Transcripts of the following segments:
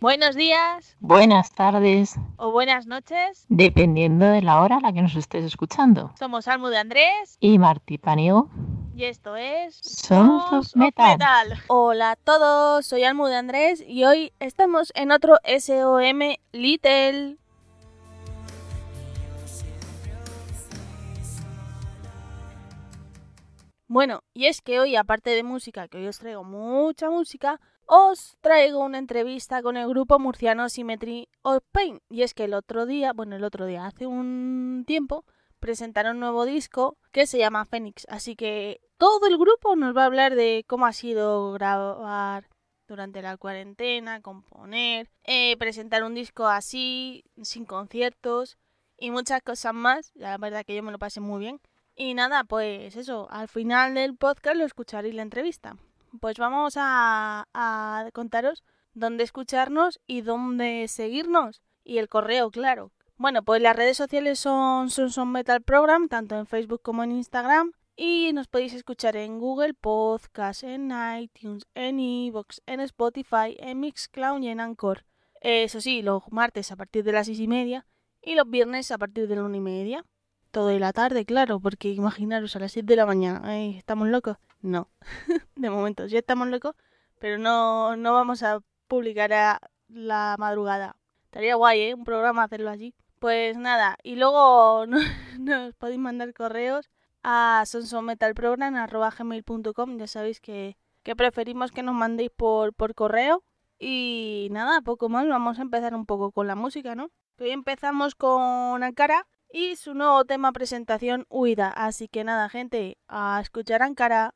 Buenos días. Buenas tardes. O buenas noches. Dependiendo de la hora a la que nos estés escuchando. Somos Almu de Andrés. Y Martí Paniego. Y esto es... Sons of Metal. Hola a todos, soy Almu de Andrés y hoy estamos en otro SOM Little. Bueno, y es que hoy, aparte de música, que hoy os traigo mucha música, os traigo una entrevista con el grupo murciano Symmetry of Pain. Y es que el otro día, bueno, el otro día, hace un tiempo, presentaron un nuevo disco que se llama Phoenix. Así que todo el grupo nos va a hablar de cómo ha sido grabar durante la cuarentena, componer, eh, presentar un disco así, sin conciertos y muchas cosas más. La verdad que yo me lo pasé muy bien. Y nada, pues eso, al final del podcast lo escucharéis la entrevista. Pues vamos a, contaros dónde escucharnos y dónde seguirnos. Y el correo, claro. Bueno, pues las redes sociales son Son Metal Program, tanto en Facebook como en Instagram. Y nos podéis escuchar en Google Podcast, en iTunes, en Evox, en Spotify, en Mixcloud y en Anchor. Eso sí, los martes a partir de las seis y media y los viernes a partir de la una y media todo de la tarde, claro, porque imaginaros a las 7 de la mañana, ¿estamos locos? No, de momento ya estamos locos, pero no, no vamos a publicar a la madrugada. Estaría guay, ¿eh? Un programa hacerlo allí. Pues nada, y luego nos podéis mandar correos a sonsometalprogram.com, ya sabéis que, que preferimos que nos mandéis por, por correo. Y nada, poco más, vamos a empezar un poco con la música, ¿no? Hoy empezamos con Ankara y su nuevo tema presentación Huida. Así que nada, gente, a escuchar Ankara.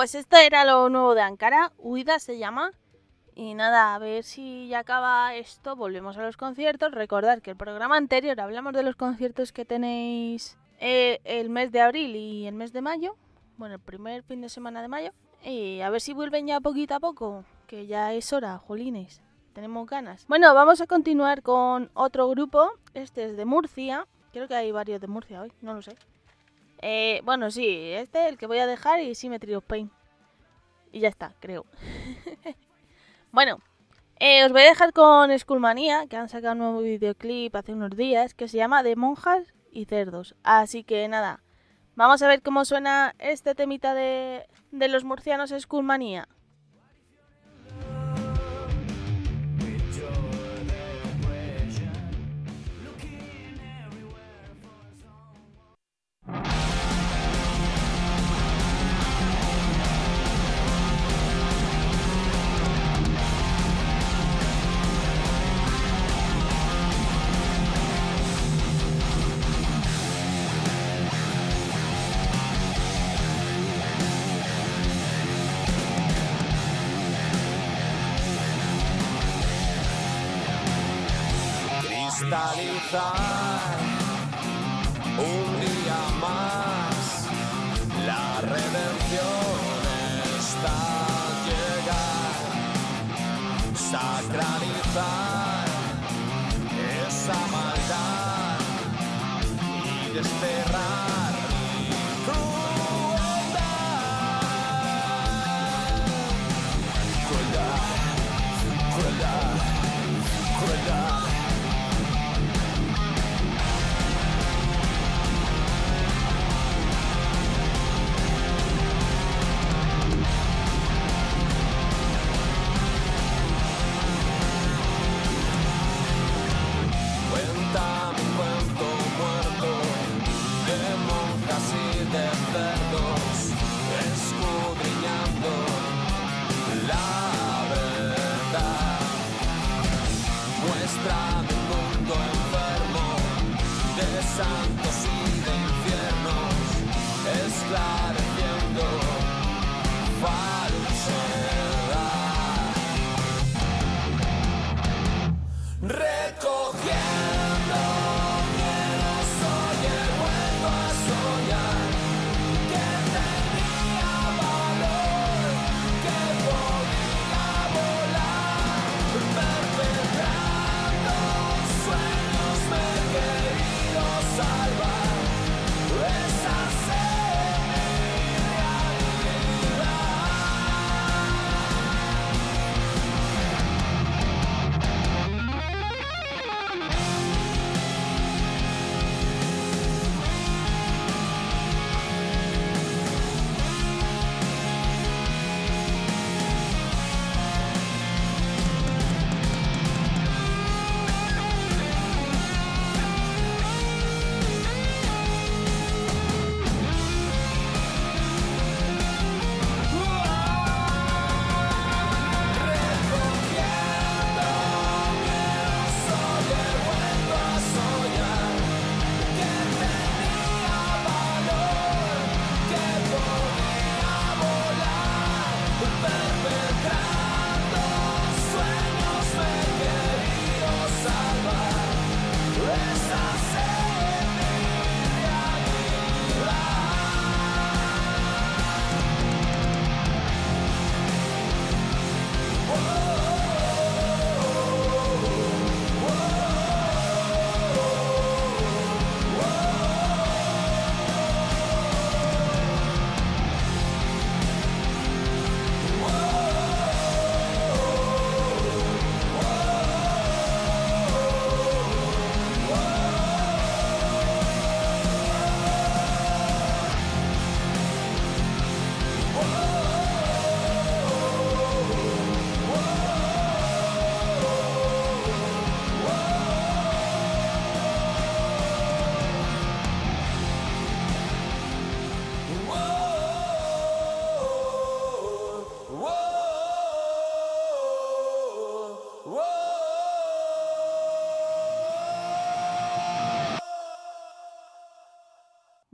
Pues esto era lo nuevo de Ankara. Huida se llama. Y nada, a ver si ya acaba esto. Volvemos a los conciertos. Recordad que el programa anterior hablamos de los conciertos que tenéis eh, el mes de abril y el mes de mayo. Bueno, el primer fin de semana de mayo. Y a ver si vuelven ya poquito a poco. Que ya es hora, jolines. Tenemos ganas. Bueno, vamos a continuar con otro grupo. Este es de Murcia. Creo que hay varios de Murcia hoy, no lo sé. Eh, bueno, sí, este el que voy a dejar y Symmetry of Pain. Y ya está, creo. bueno, eh, os voy a dejar con Skullmanía, que han sacado un nuevo videoclip hace unos días, que se llama De monjas y cerdos. Así que nada, vamos a ver cómo suena este temita de, de los murcianos Skullmanía. side.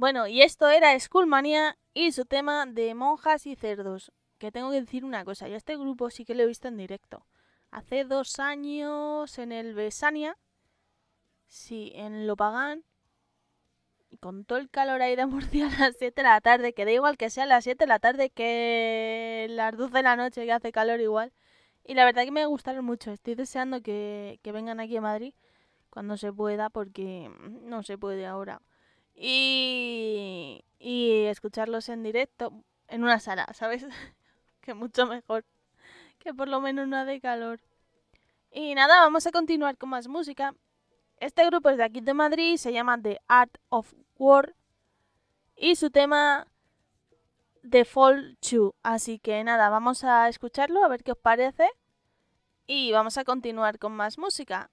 Bueno, y esto era Skullmania y su tema de monjas y cerdos. Que tengo que decir una cosa, yo este grupo sí que lo he visto en directo. Hace dos años en el Besania, sí, en Lopagán, y con todo el calor ahí de Murcia a las 7 de la tarde, que da igual que sea las 7 de la tarde que las 12 de la noche que hace calor igual. Y la verdad que me gustaron mucho, estoy deseando que, que vengan aquí a Madrid cuando se pueda, porque no se puede ahora. Y, y escucharlos en directo en una sala, ¿sabes? que mucho mejor. Que por lo menos no de calor. Y nada, vamos a continuar con más música. Este grupo es de aquí de Madrid, se llama The Art of War. Y su tema The Fall 2. Así que nada, vamos a escucharlo, a ver qué os parece. Y vamos a continuar con más música.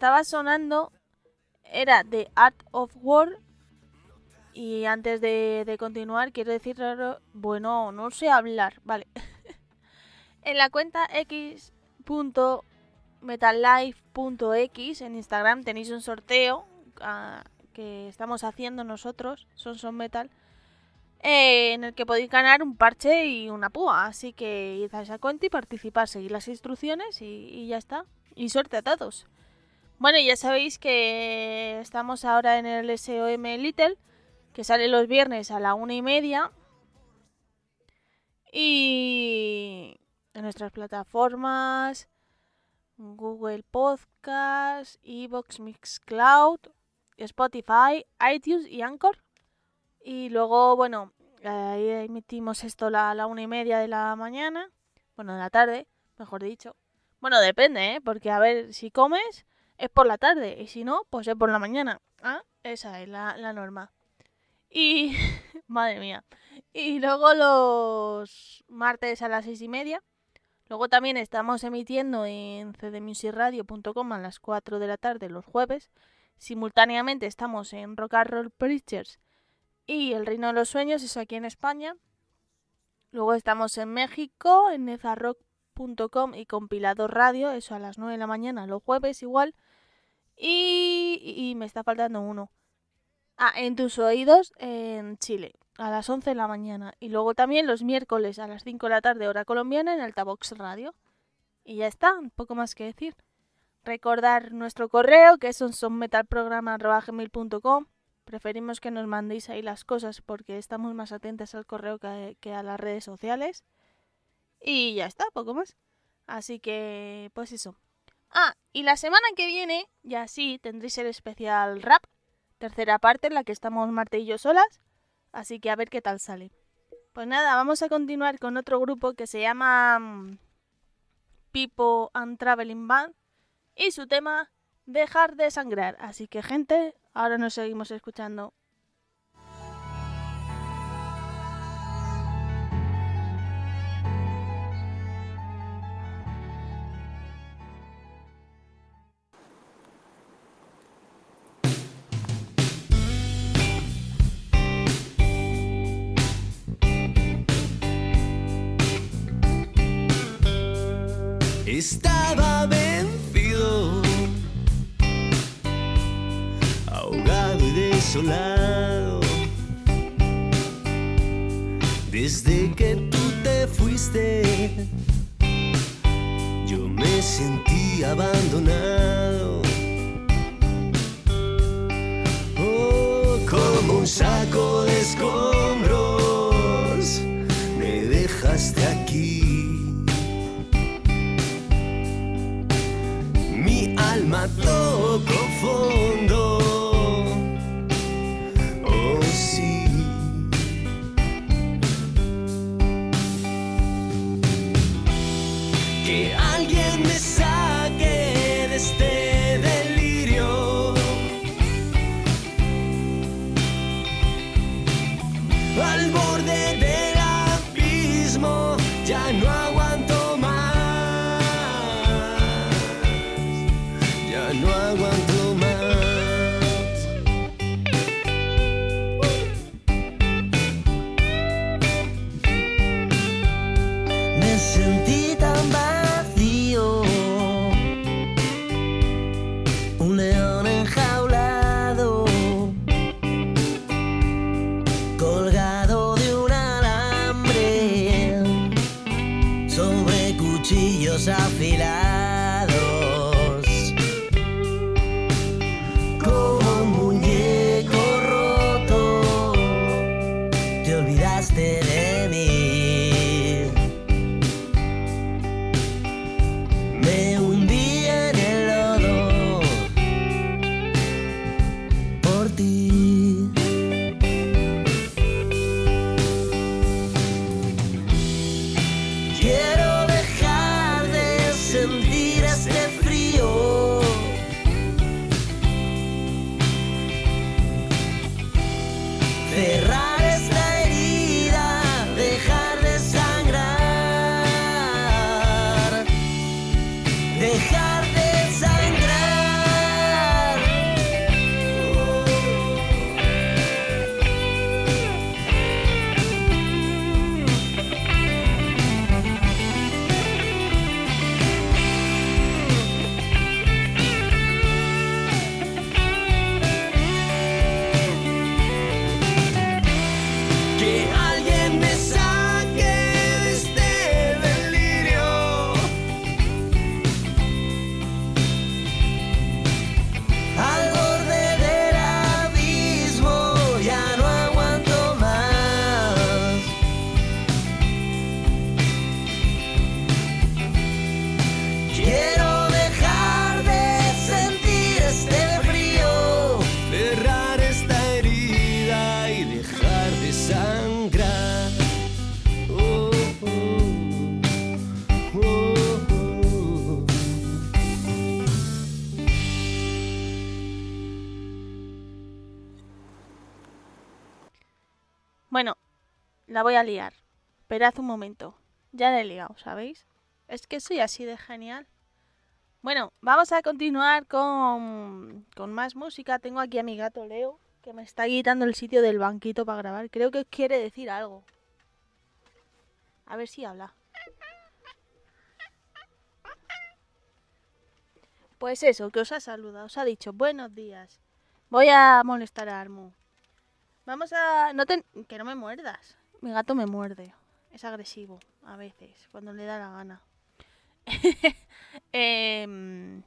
Estaba sonando era The Art of War. Y antes de, continuar, quiero decir, bueno, no sé hablar, vale. en la cuenta x.metallife.x en Instagram tenéis un sorteo ah, que estamos haciendo nosotros, Son Son Metal, eh, en el que podéis ganar un parche y una púa. Así que id a esa cuenta y participar, seguir las instrucciones y, y ya está. Y suerte a todos. Bueno, ya sabéis que estamos ahora en el SOM Little, que sale los viernes a la una y media. Y en nuestras plataformas, Google Podcast, Evox Mixcloud, Spotify, iTunes y Anchor. Y luego, bueno, ahí emitimos esto a la una y media de la mañana, bueno, de la tarde, mejor dicho. Bueno, depende, ¿eh? Porque a ver, si comes es por la tarde y si no, pues es por la mañana. ¿Ah? Esa es la, la norma. Y, madre mía. Y luego los martes a las seis y media. Luego también estamos emitiendo en cdmusicradio.com a las 4 de la tarde los jueves. Simultáneamente estamos en Rock and Roll Preachers y El Reino de los Sueños, eso aquí en España. Luego estamos en México, en nezarrock.com y Compilador Radio, eso a las 9 de la mañana, los jueves igual. Y, me está faltando uno. Ah, en tus oídos en Chile, a las 11 de la mañana. Y luego también los miércoles a las 5 de la tarde, hora colombiana, en Altavox Radio. Y ya está, poco más que decir. Recordar nuestro correo, que es sonmetalprograma.com. Preferimos que nos mandéis ahí las cosas porque estamos más atentos al correo que, que a las redes sociales. Y ya está, poco más. Así que, pues eso. Ah, y la semana que viene, ya sí, tendréis el especial rap, tercera parte en la que estamos Marte y yo solas, así que a ver qué tal sale. Pues nada, vamos a continuar con otro grupo que se llama mm, People and Traveling Band y su tema Dejar de sangrar. Así que gente, ahora nos seguimos escuchando. Estaba vencido, ahogado y desolado. Desde que tú te fuiste, yo me sentí abandonado. A liar. Esperad un momento. Ya la he liado, ¿sabéis? Es que soy así de genial. Bueno, vamos a continuar con, con más música. Tengo aquí a mi gato Leo, que me está quitando el sitio del banquito para grabar. Creo que quiere decir algo. A ver si habla. Pues eso, que os ha saludado, os ha dicho buenos días. Voy a molestar a Armu. Vamos a... No te... Que no me muerdas. Mi gato me muerde. Es agresivo, a veces, cuando le da la gana. Em,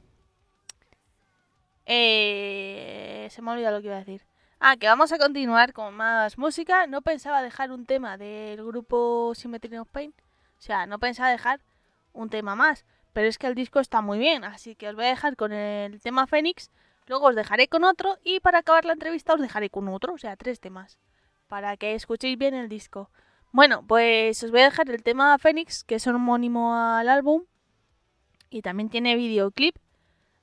eh, se me ha olvidado lo que iba a decir. Ah, que vamos a continuar con más música. No pensaba dejar un tema del grupo Symmetry of Pain. O sea, no pensaba dejar un tema más. Pero es que el disco está muy bien. Así que os voy a dejar con el tema Fénix. Luego os dejaré con otro. Y para acabar la entrevista os dejaré con otro. O sea, tres temas. Para que escuchéis bien el disco. Bueno, pues os voy a dejar el tema Fénix, que es homónimo al álbum. Y también tiene videoclip.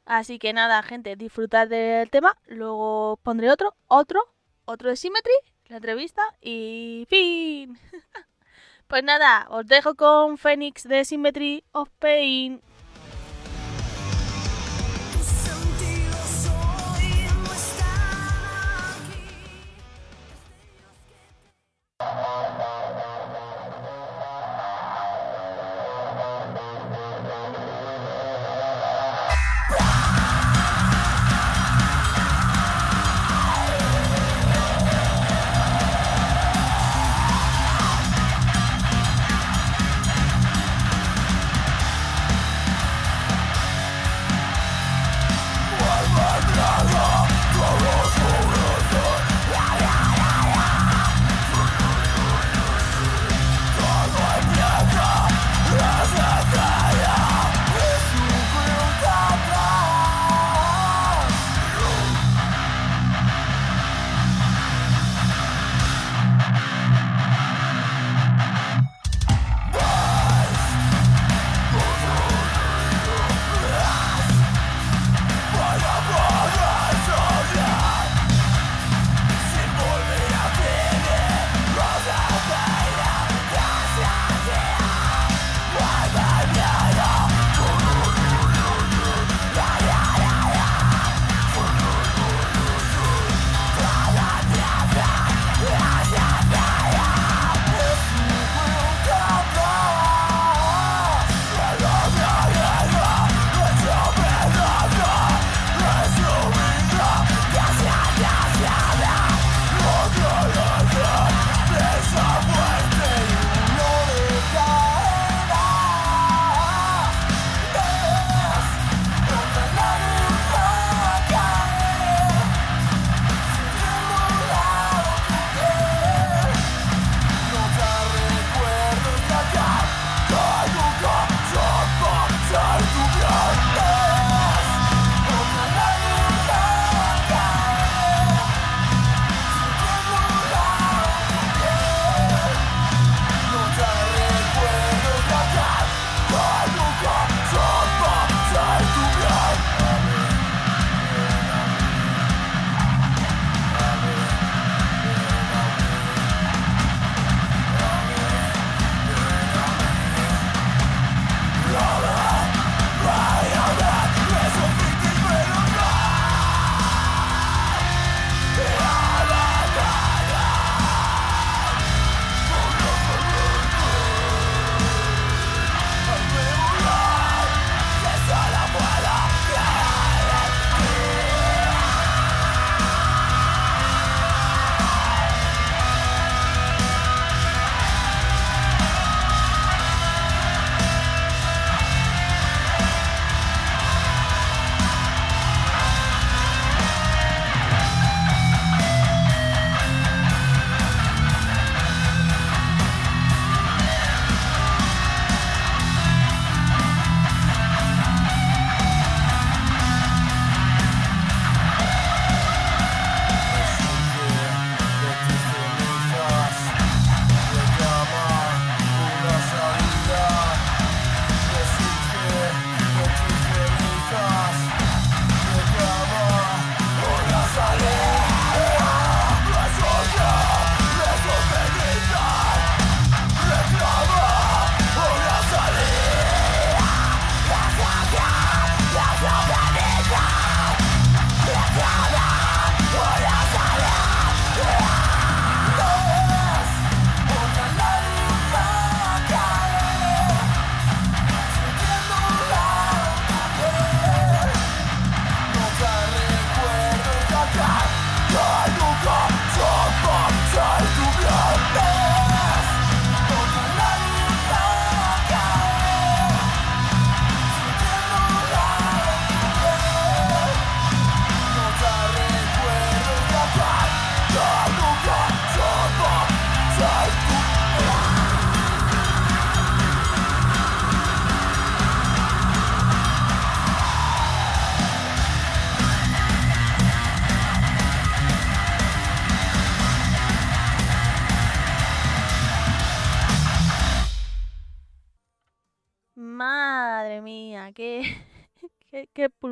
Así que nada, gente, disfrutad del tema. Luego pondré otro, otro, otro de Symmetry, la entrevista y fin. pues nada, os dejo con Fénix de Symmetry of Pain.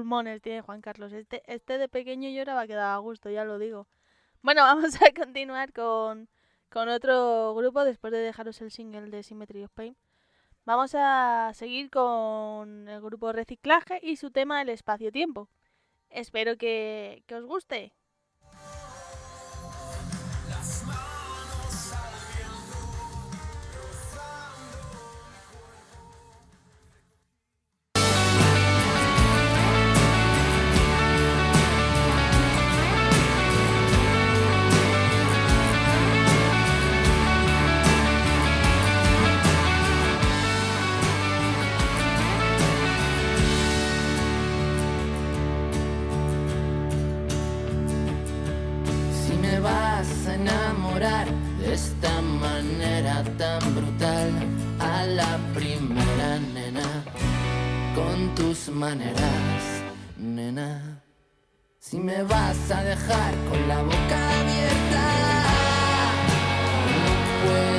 pulmones tiene Juan Carlos. Este, este de pequeño lloraba que daba gusto, ya lo digo. Bueno, vamos a continuar con, con otro grupo después de dejaros el single de Symmetry of Pain. Vamos a seguir con el grupo Reciclaje y su tema El espacio-tiempo. Espero que, que os guste. maneras, nena. Si me vas a dejar con la boca abierta, no puedo.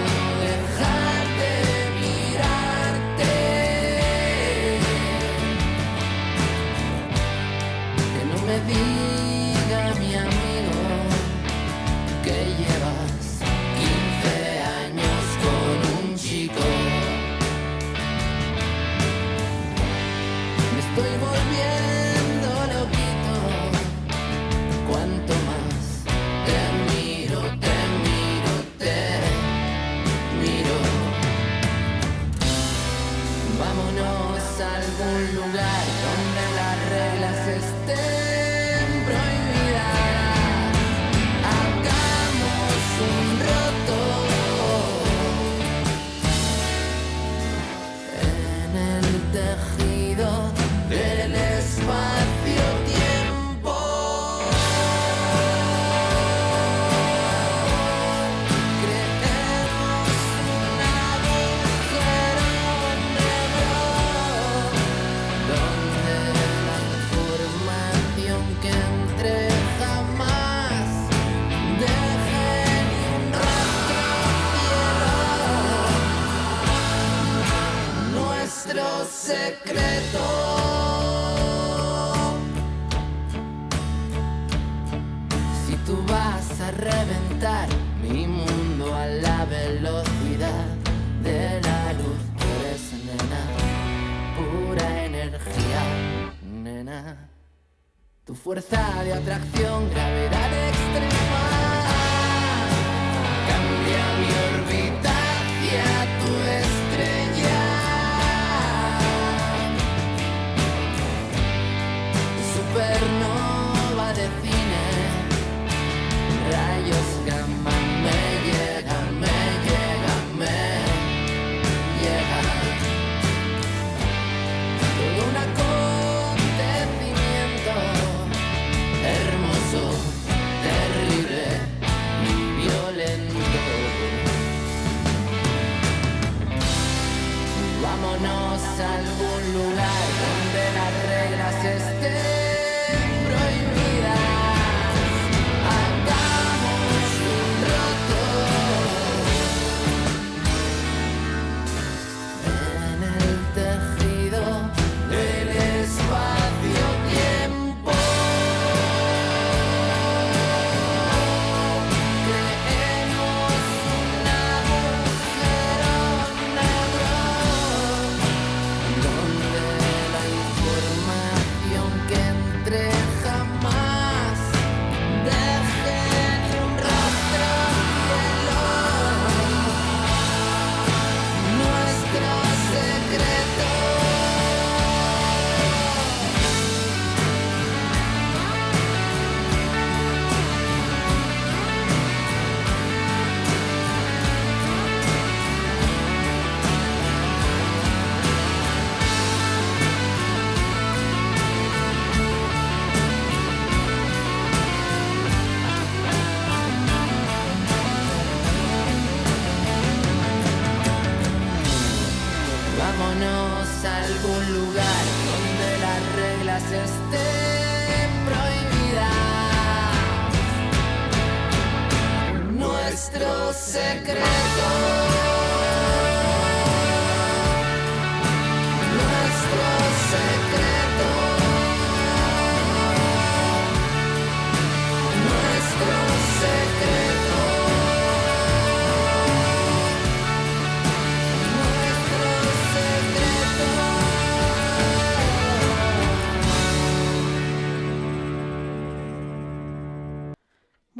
fuerza de atracción, gravedad extrema.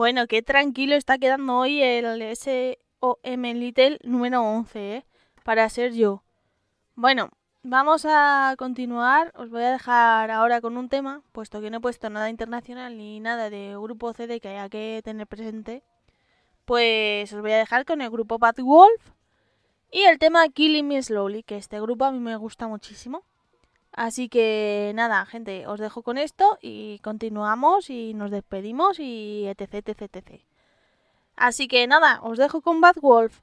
Bueno, qué tranquilo está quedando hoy el SOM Little número 11, ¿eh? Para ser yo. Bueno, vamos a continuar. Os voy a dejar ahora con un tema, puesto que no he puesto nada internacional ni nada de grupo CD que haya que tener presente. Pues os voy a dejar con el grupo Bad Wolf y el tema Killing Me Slowly, que este grupo a mí me gusta muchísimo. Así que nada, gente, os dejo con esto y continuamos y nos despedimos y etc, etc, etc. Así que nada, os dejo con Bad Wolf.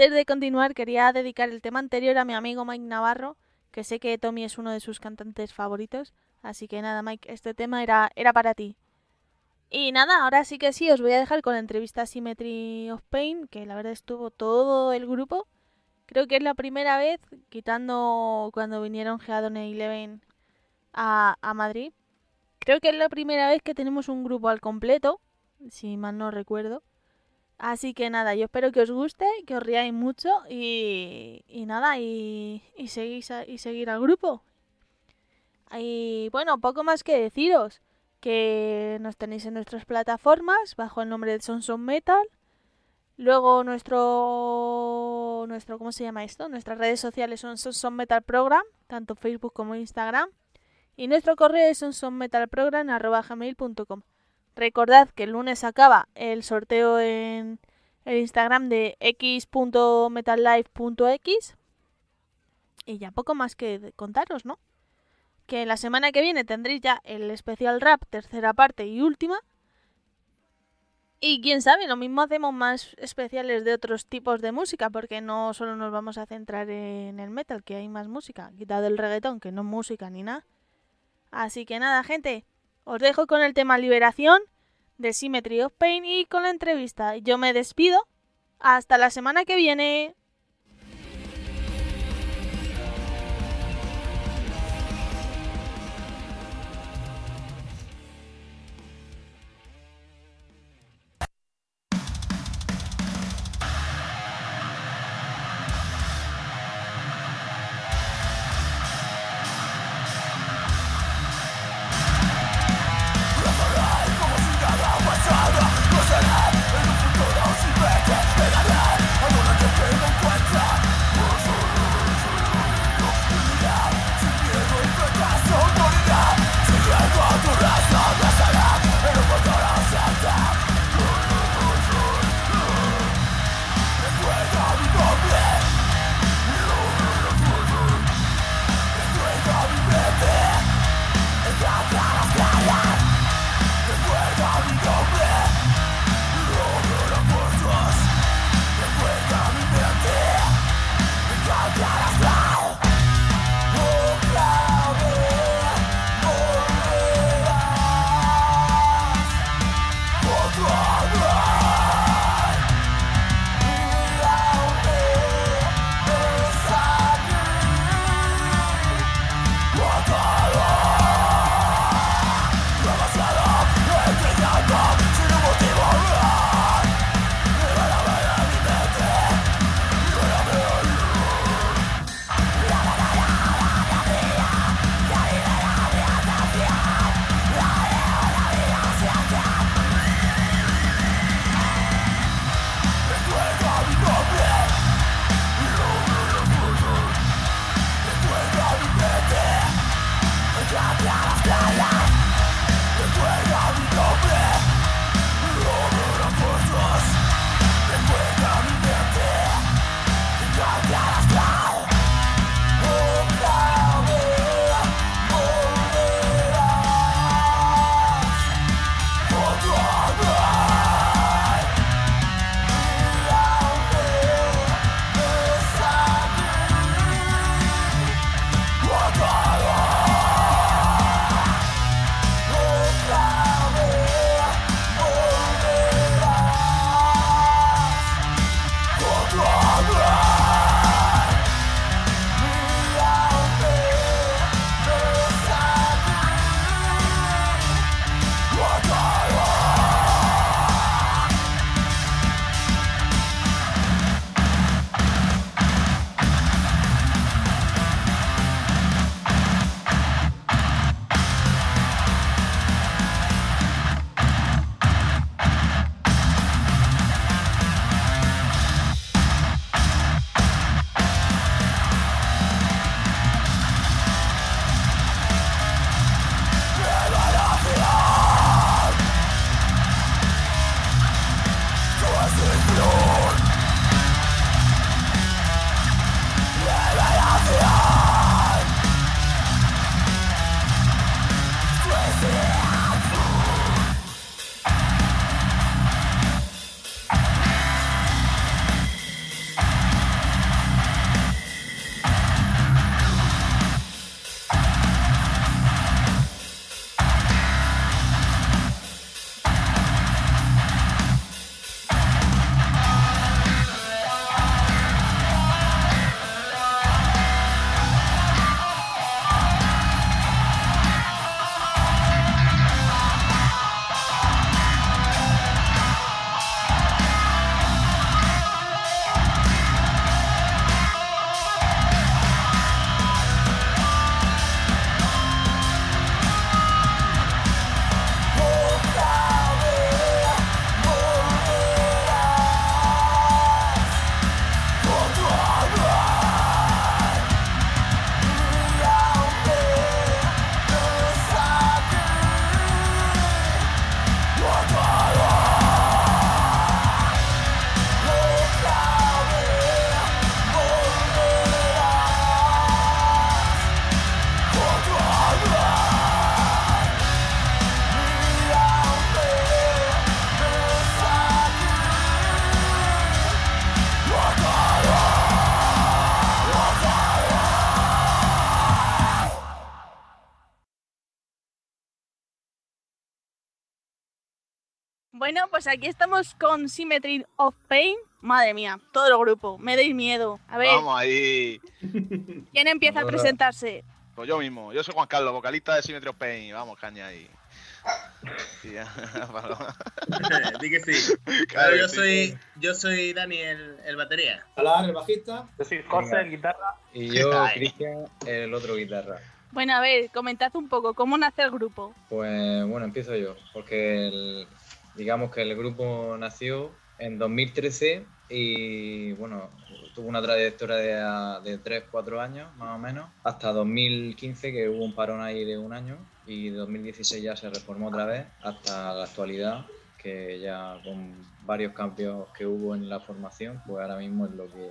Antes de continuar, quería dedicar el tema anterior a mi amigo Mike Navarro, que sé que Tommy es uno de sus cantantes favoritos. Así que nada, Mike, este tema era, era para ti. Y nada, ahora sí que sí, os voy a dejar con la entrevista a Symmetry of Pain, que la verdad estuvo todo el grupo. Creo que es la primera vez, quitando cuando vinieron Geadon e Eleven a, a Madrid, Creo que es la primera vez que tenemos un grupo al completo, si mal no recuerdo. Así que nada, yo espero que os guste, que os riáis mucho y, y nada, y, seguís a- y seguir al grupo. Y bueno, poco más que deciros, que nos tenéis en nuestras plataformas bajo el nombre de Sonson Metal. Luego nuestro, nuestro, ¿cómo se llama esto? Nuestras redes sociales son Sonson Metal Program, tanto Facebook como Instagram. Y nuestro correo es sonsonmetalprogram.gmail.com Recordad que el lunes acaba el sorteo en el Instagram de x.metallife.x. Y ya poco más que contaros, ¿no? Que la semana que viene tendréis ya el especial rap, tercera parte y última. Y quién sabe, lo mismo hacemos más especiales de otros tipos de música, porque no solo nos vamos a centrar en el metal, que hay más música, quitado el reggaetón, que no es música ni nada. Así que nada, gente, os dejo con el tema Liberación de Symmetry of Pain y con la entrevista. Yo me despido. Hasta la semana que viene. Bueno, pues aquí estamos con Symmetry of Pain. Madre mía, todo el grupo. Me dais miedo. A ver, Vamos ahí. ¿quién empieza a presentarse? Pues yo mismo. Yo soy Juan Carlos, vocalista de Symmetry of Pain. Vamos, caña ahí. Sí. Di que sí. Claro yo sí. soy, yo soy Dani, el, el batería. Salar, el bajista. Yo soy José, Venga. el guitarra. Y yo. Cristian, el otro guitarra. Bueno, a ver, comentad un poco, ¿cómo nace el grupo? Pues bueno, empiezo yo, porque el- digamos que el grupo nació en 2013 y bueno, tuvo una trayectoria de, de 3-4 años más o menos, hasta 2015 que hubo un parón ahí de un año y 2016 ya se reformó otra vez hasta la actualidad que ya con varios cambios que hubo en la formación, pues ahora mismo es lo que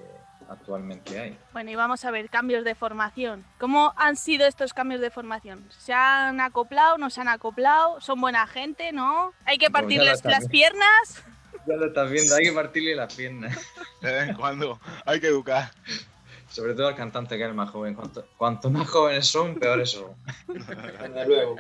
actualmente hay. Bueno, y vamos a ver, cambios de formación. ¿Cómo han sido estos cambios de formación? ¿Se han acoplado, no se han acoplado? ¿Son buena gente, no? ¿Hay que ya partirles las piernas? Ya lo estás viendo, hay que partirle las piernas. De vez en cuando. Hay que educar. Sobre todo al cantante que es el más joven. Cuanto, cuanto más jóvenes son, peores son. Desde luego.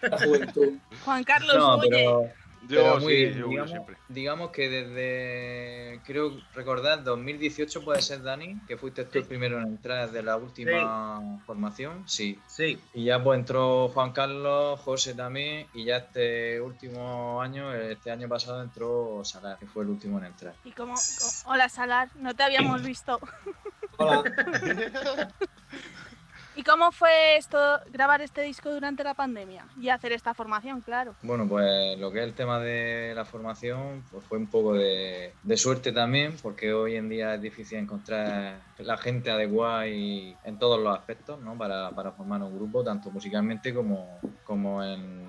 La juventud. Juan Carlos, No, oye. pero, Yo pero sí, bien. yo uno digamos, siempre. digamos que desde, creo recordar, 2018 puede ser, Dani, que fuiste tú el primero en entrar de la última formación. Sí. Sí, Y ya pues entró Juan Carlos, José también, y ya este último año, este año pasado entró Salar, que fue el último en entrar. ¿Y cómo? co- Hola, Salar, no te habíamos visto. Hola. ¿Y cómo fue esto, grabar este disco durante la pandemia? Y hacer esta formación, claro. Bueno, pues lo que es el tema de la formación, pues fue un poco de, suerte también, porque hoy en día es difícil encontrar la gente adecuada y en todos los aspectos, ¿no? Para, para formar un grupo, tanto musicalmente como, como en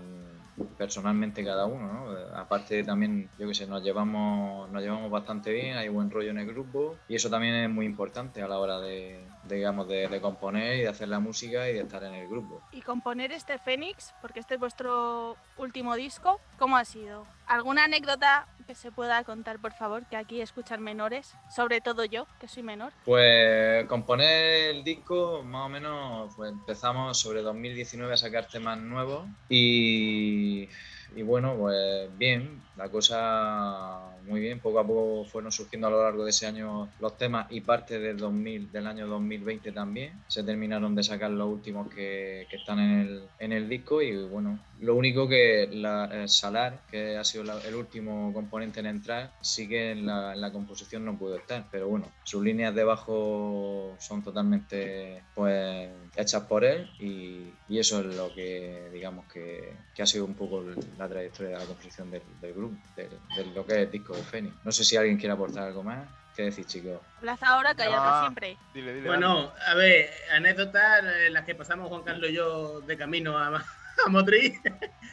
personalmente cada uno, ¿no? Aparte también, yo que sé, nos llevamos, nos llevamos bastante bien, hay buen rollo en el grupo y eso también es muy importante a la hora de, digamos, de, de componer y de hacer la música y de estar en el grupo. Y componer este Fénix, porque este es vuestro último disco, ¿cómo ha sido? ¿Alguna anécdota que se pueda contar, por favor, que aquí escuchan menores? Sobre todo yo, que soy menor. Pues componer el disco, más o menos, pues empezamos sobre 2019 a sacar temas nuevos y, y bueno, pues bien, la cosa muy bien, poco a poco fueron surgiendo a lo largo de ese año los temas y parte del 2000, del año 2020 también, se terminaron de sacar los últimos que, que están en el, en el disco y bueno, lo único que la, Salar, que ha sido la- el último componente en entrar, sí que en la, en la composición no pudo estar, pero bueno, sus líneas de bajo son totalmente pues hechas por él y, y eso es lo que digamos que, que ha sido un poco la trayectoria de la composición del, del grupo, del- de, lo que es el disco de Fénix. No sé si alguien quiere aportar algo más. ¿Qué decís, chicos? Hablad ahora, callad Ah. siempre. Dile, dile. bueno, a ver, anécdotas eh, las que pasamos Juan Carlos y yo de camino a, a Motriz.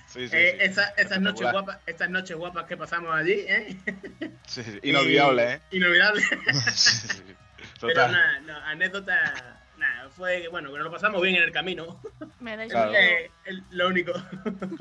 Sí, sí, Eh, sí. esa- esas, noches guapas, estas noches guapas que pasamos allí, ¿eh? Sí, sí. Inolvidable, ¿eh? Inolvidable. Sí, sí. Pero nada, no, anécdota, nada, fue que bueno, que nos lo pasamos bien en el camino. Me Claro. Eh, el- lo único.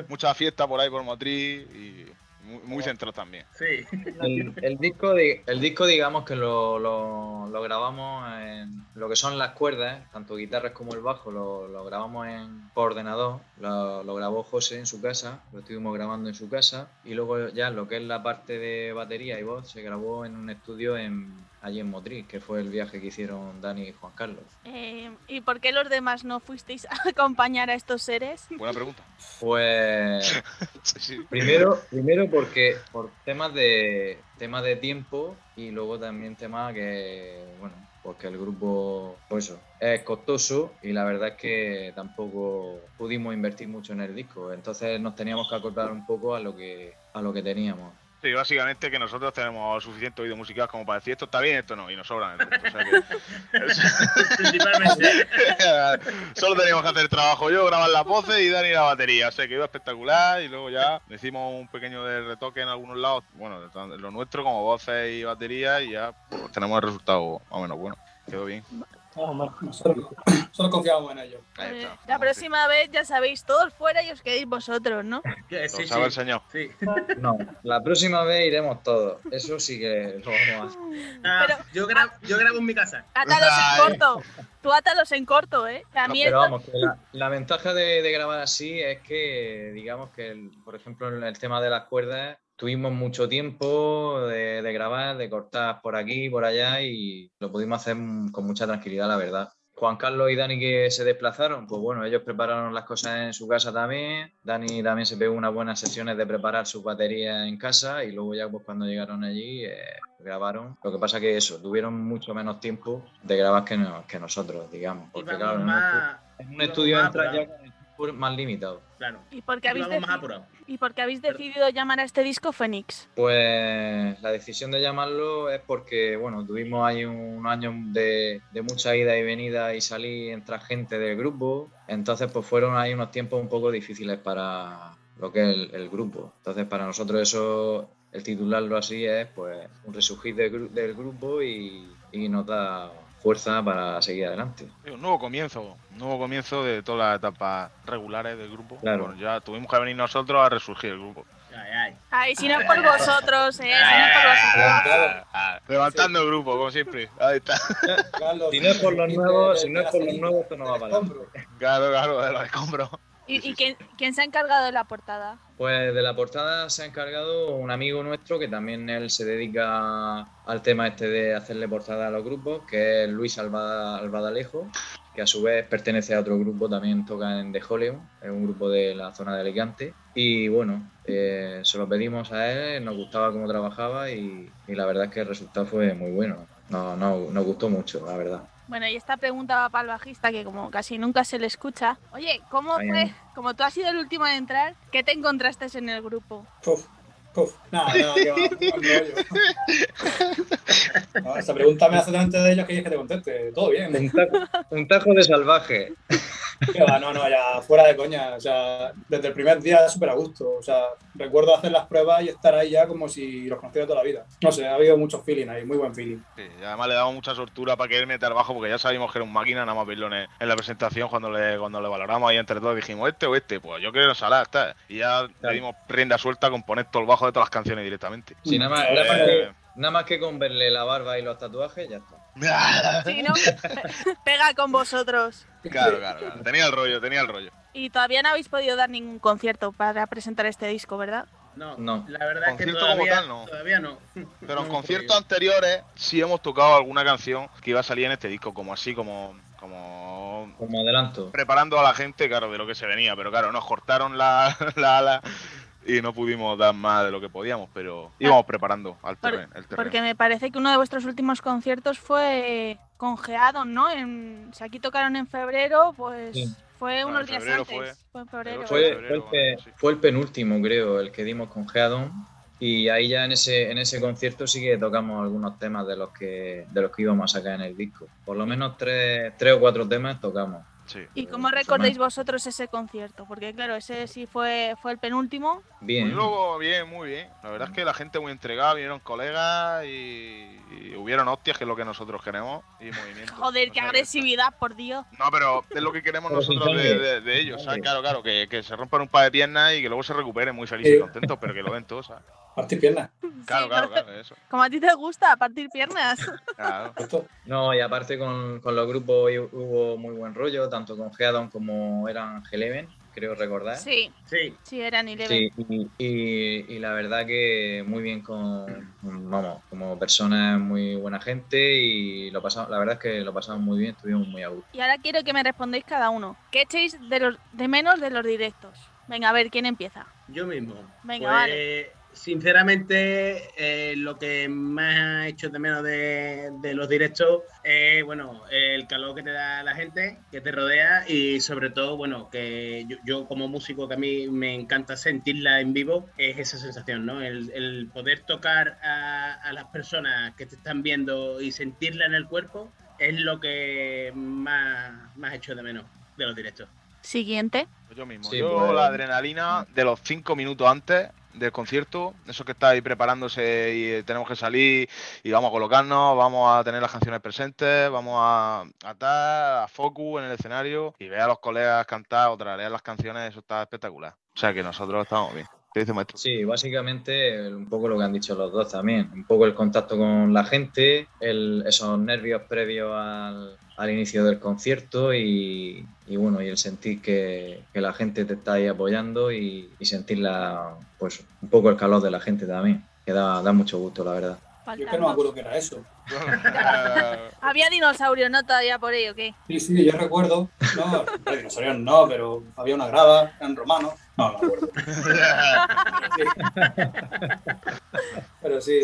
Mucha fiesta por ahí por Motriz y muy, muy centrado también. Sí. El, el disco, di- el disco, digamos que lo, lo- lo grabamos en lo que son las cuerdas, tanto guitarras como el bajo, lo, lo grabamos en, por ordenador. Lo, lo grabó José en su casa, lo estuvimos grabando en su casa. Y luego ya lo que es la parte de batería y voz se grabó en un estudio en, allí en Motriz, que fue el viaje que hicieron Dani y Juan Carlos. Eh, ¿Y por qué los demás no fuisteis a acompañar a estos seres? Buena pregunta. Pues Sí, sí. Primero, primero porque por temas de temas de tiempo y luego también temas que bueno, porque el grupo pues eso, es costoso y la verdad es que tampoco pudimos invertir mucho en el disco, entonces nos teníamos que acoplar un poco a lo que a lo que teníamos. Sí, básicamente que nosotros tenemos suficiente oído musical como para decir esto está bien, esto no, y nos sobran el resto. O sea que- Principalmente. Solo teníamos que hacer trabajo yo, grabar las voces y Dani la batería. O sea que iba espectacular y luego ya hicimos un pequeño de retoque en algunos lados, bueno, lo nuestro como voces y batería y ya pues, tenemos el resultado más o menos bueno. Quedó bien. No, bueno, nosotros, nosotros confiamos en ellos. Ahí Eh, está. la próxima vez ya sabéis, todos fuera y os quedéis vosotros, ¿no? Sí, el sí. señor. Sí. No, la próxima vez iremos todos. Eso sí que lo vamos a hacer. Ah, Pero- yo, grabo, yo grabo en mi casa. Átalos en corto. Tú átalos en corto, ¿eh? A mí Pero vamos, que la, la ventaja de, de grabar así es que, digamos que, el- por ejemplo, en el tema de las cuerdas, tuvimos mucho tiempo de, de grabar, de cortar por aquí, por allá y lo pudimos hacer con mucha tranquilidad, la verdad. Juan Carlos y Dani que se desplazaron, pues bueno, ellos prepararon las cosas en su casa también. Dani también se pegó unas buenas sesiones de preparar su batería en casa y luego ya pues cuando llegaron allí eh, grabaron. Lo que pasa que eso, tuvieron mucho menos tiempo de grabar que, no- que nosotros, digamos. Porque claro, más, en un estudio entras ya más limitado. Claro. ¿Y por qué habéis, Íbamos más deci- apurados. ¿Y por qué habéis decidido llamar a este disco Fénix? Pues la decisión de llamarlo es porque, bueno, tuvimos ahí un año de, de mucha ida y venida y salir entre gente del grupo. Entonces, pues fueron ahí unos tiempos un poco difíciles para lo que es el, el grupo. Entonces, para nosotros eso, el titularlo así es, pues, un resurgir del, gru- del grupo y, y nos da fuerza para seguir adelante. Un nuevo comienzo, un nuevo comienzo de todas las etapas regulares del grupo. Claro. Bueno, ya tuvimos que venir nosotros a resurgir el grupo. Ay, ay. Ay, si no es por vosotros, eh, si no es por vosotros. Levantando el grupo, como siempre. Ahí está. Carlos, Si no es por los nuevos, si no es por los nuevos, esto no va del para adelante. escombro. Claro, claro, de los escombros. ¿Y, y quién, quién se ha encargado de la portada? Pues de la portada se ha encargado un amigo nuestro que también él se dedica al tema este de hacerle portada a los grupos, que es Luis Alba- Albadalejo, que a su vez pertenece a otro grupo, también toca en The es un grupo de la zona de Alicante. Y bueno, eh, se lo pedimos a él, nos gustaba cómo trabajaba y, y la verdad es que el resultado fue muy bueno. No, no, nos gustó mucho, la verdad. Bueno, y esta pregunta va para el bajista, que como casi nunca se le escucha. Oye, ¿cómo Ay, fue? Como tú has sido el último en entrar, ¿qué te encontraste en el grupo? Puf, puf. Nada, nada, que va, un rollo. No, esa pregunta me hace delante de ellos que quieres que te conteste. Todo bien. Un tajo, un tajo de salvaje. Que no, no, ya fuera de coña. O sea, desde el primer día súper a gusto. O sea, recuerdo hacer las pruebas y estar ahí ya como si los conociera toda la vida. No sé, ha habido mucho feeling ahí, muy buen feeling. Sí, y además le damos mucha sortura para que él meta al bajo porque ya sabíamos que era un máquina, nada más verlo en, en la presentación cuando le, cuando le valoramos ahí entre todos dijimos este o este, pues yo quiero Salah, está. Y ya le dimos rienda suelta a componer todo el bajo de todas las canciones directamente. Sí, nada más, nada más que, nada más que con verle la barba y los tatuajes, ya está. Sí, ¿no? Pega con vosotros. Claro, claro, claro. Tenía el rollo, tenía el rollo. Y todavía no habéis podido dar ningún concierto para presentar este disco, ¿verdad? No, No. la verdad es que Concierto como todavía tal, no. Todavía no. Pero en No conciertos anteriores sí hemos tocado alguna canción que iba a salir en este disco, como así, como, como Como adelanto. preparando a la gente, claro, de lo que se venía. Pero claro, nos cortaron la, la ala y no pudimos dar más de lo que podíamos, pero íbamos preparando al Por- terreno. el terreno. Porque me parece que uno de vuestros últimos conciertos fue con Geadon, ¿no? En, si aquí tocaron en febrero, pues Sí. fue No, unos días antes. fue- Fue en febrero. el Fue, febrero, fue el sí. fue el penúltimo, creo, el que dimos con Geadon. Y ahí ya en ese, en ese concierto sí que tocamos algunos temas de los que, de los que íbamos a sacar en el disco. Por lo menos tres, tres o cuatro temas tocamos. Sí. ¿Y cómo eso recordáis vosotros ese concierto? Porque claro, ese sí fue, fue el penúltimo. Bien. Muy luego, bien, muy bien. La verdad es que la gente muy entregada, vinieron colegas y, y hubieron hostias, que es lo que nosotros queremos, y movimiento. Joder, qué agresividad, por Dios. No, pero es lo que queremos nosotros de, sangre. de- de ellos, ¿sabes? Claro, claro, que, que se rompan un par de piernas y que luego se recuperen muy felices y contentos, pero que lo den todo, ¿sabes? Partir piernas. Claro, Sí, claro, claro, eso. Como a ti te gusta, partir piernas. Claro. No, y aparte con, con los grupos hu- hubo muy buen rollo, tanto con Geadon como eran Eleven, creo recordar. Sí, Sí, sí, eran Eleven. Sí, y, y- y la verdad que muy bien con, vamos, como personas muy buena gente y lo pasamos, la verdad es que lo pasamos muy bien, estuvimos muy a gusto. Y ahora quiero que me respondáis cada uno. ¿Qué echéis de, los, de menos de los directos? Venga, a ver, ¿quién empieza? yo mismo. Venga, Pues, vale. Sinceramente, eh, lo que más ha hecho de menos de, de los directos es, bueno, el calor que te da la gente, que te rodea y sobre todo, bueno, que yo, yo como músico que a mí me encanta sentirla en vivo, es esa sensación, ¿no? El, el poder tocar a, a las personas que te están viendo y sentirla en el cuerpo es lo que más, más hecho de menos de los directos. Siguiente. Yo mismo. Sí, yo pues- la adrenalina de los cinco minutos antes del concierto, eso que está ahí preparándose y eh, tenemos que salir y vamos a colocarnos, vamos a tener las canciones presentes, vamos a atar a focus en el escenario y ver a los colegas cantar o leer las canciones, eso está espectacular. O sea que nosotros estamos bien. ¿Qué dice maestro? Sí, básicamente un poco lo que han dicho los dos también. Un poco el contacto con la gente, el- esos nervios previos al, al inicio del concierto y, y bueno, y el sentir que, que la gente te está ahí apoyando y, y sentir la, pues, un poco el calor de la gente también, que da, da mucho gusto, la verdad. Yo es que no me acuerdo que era eso. Había dinosaurios, ¿no? Todavía por ahí, ¿o qué? Sí, sí, yo recuerdo. No, dinosaurios no, pero había una grada, eran romanos. No, no me acuerdo. Pero sí,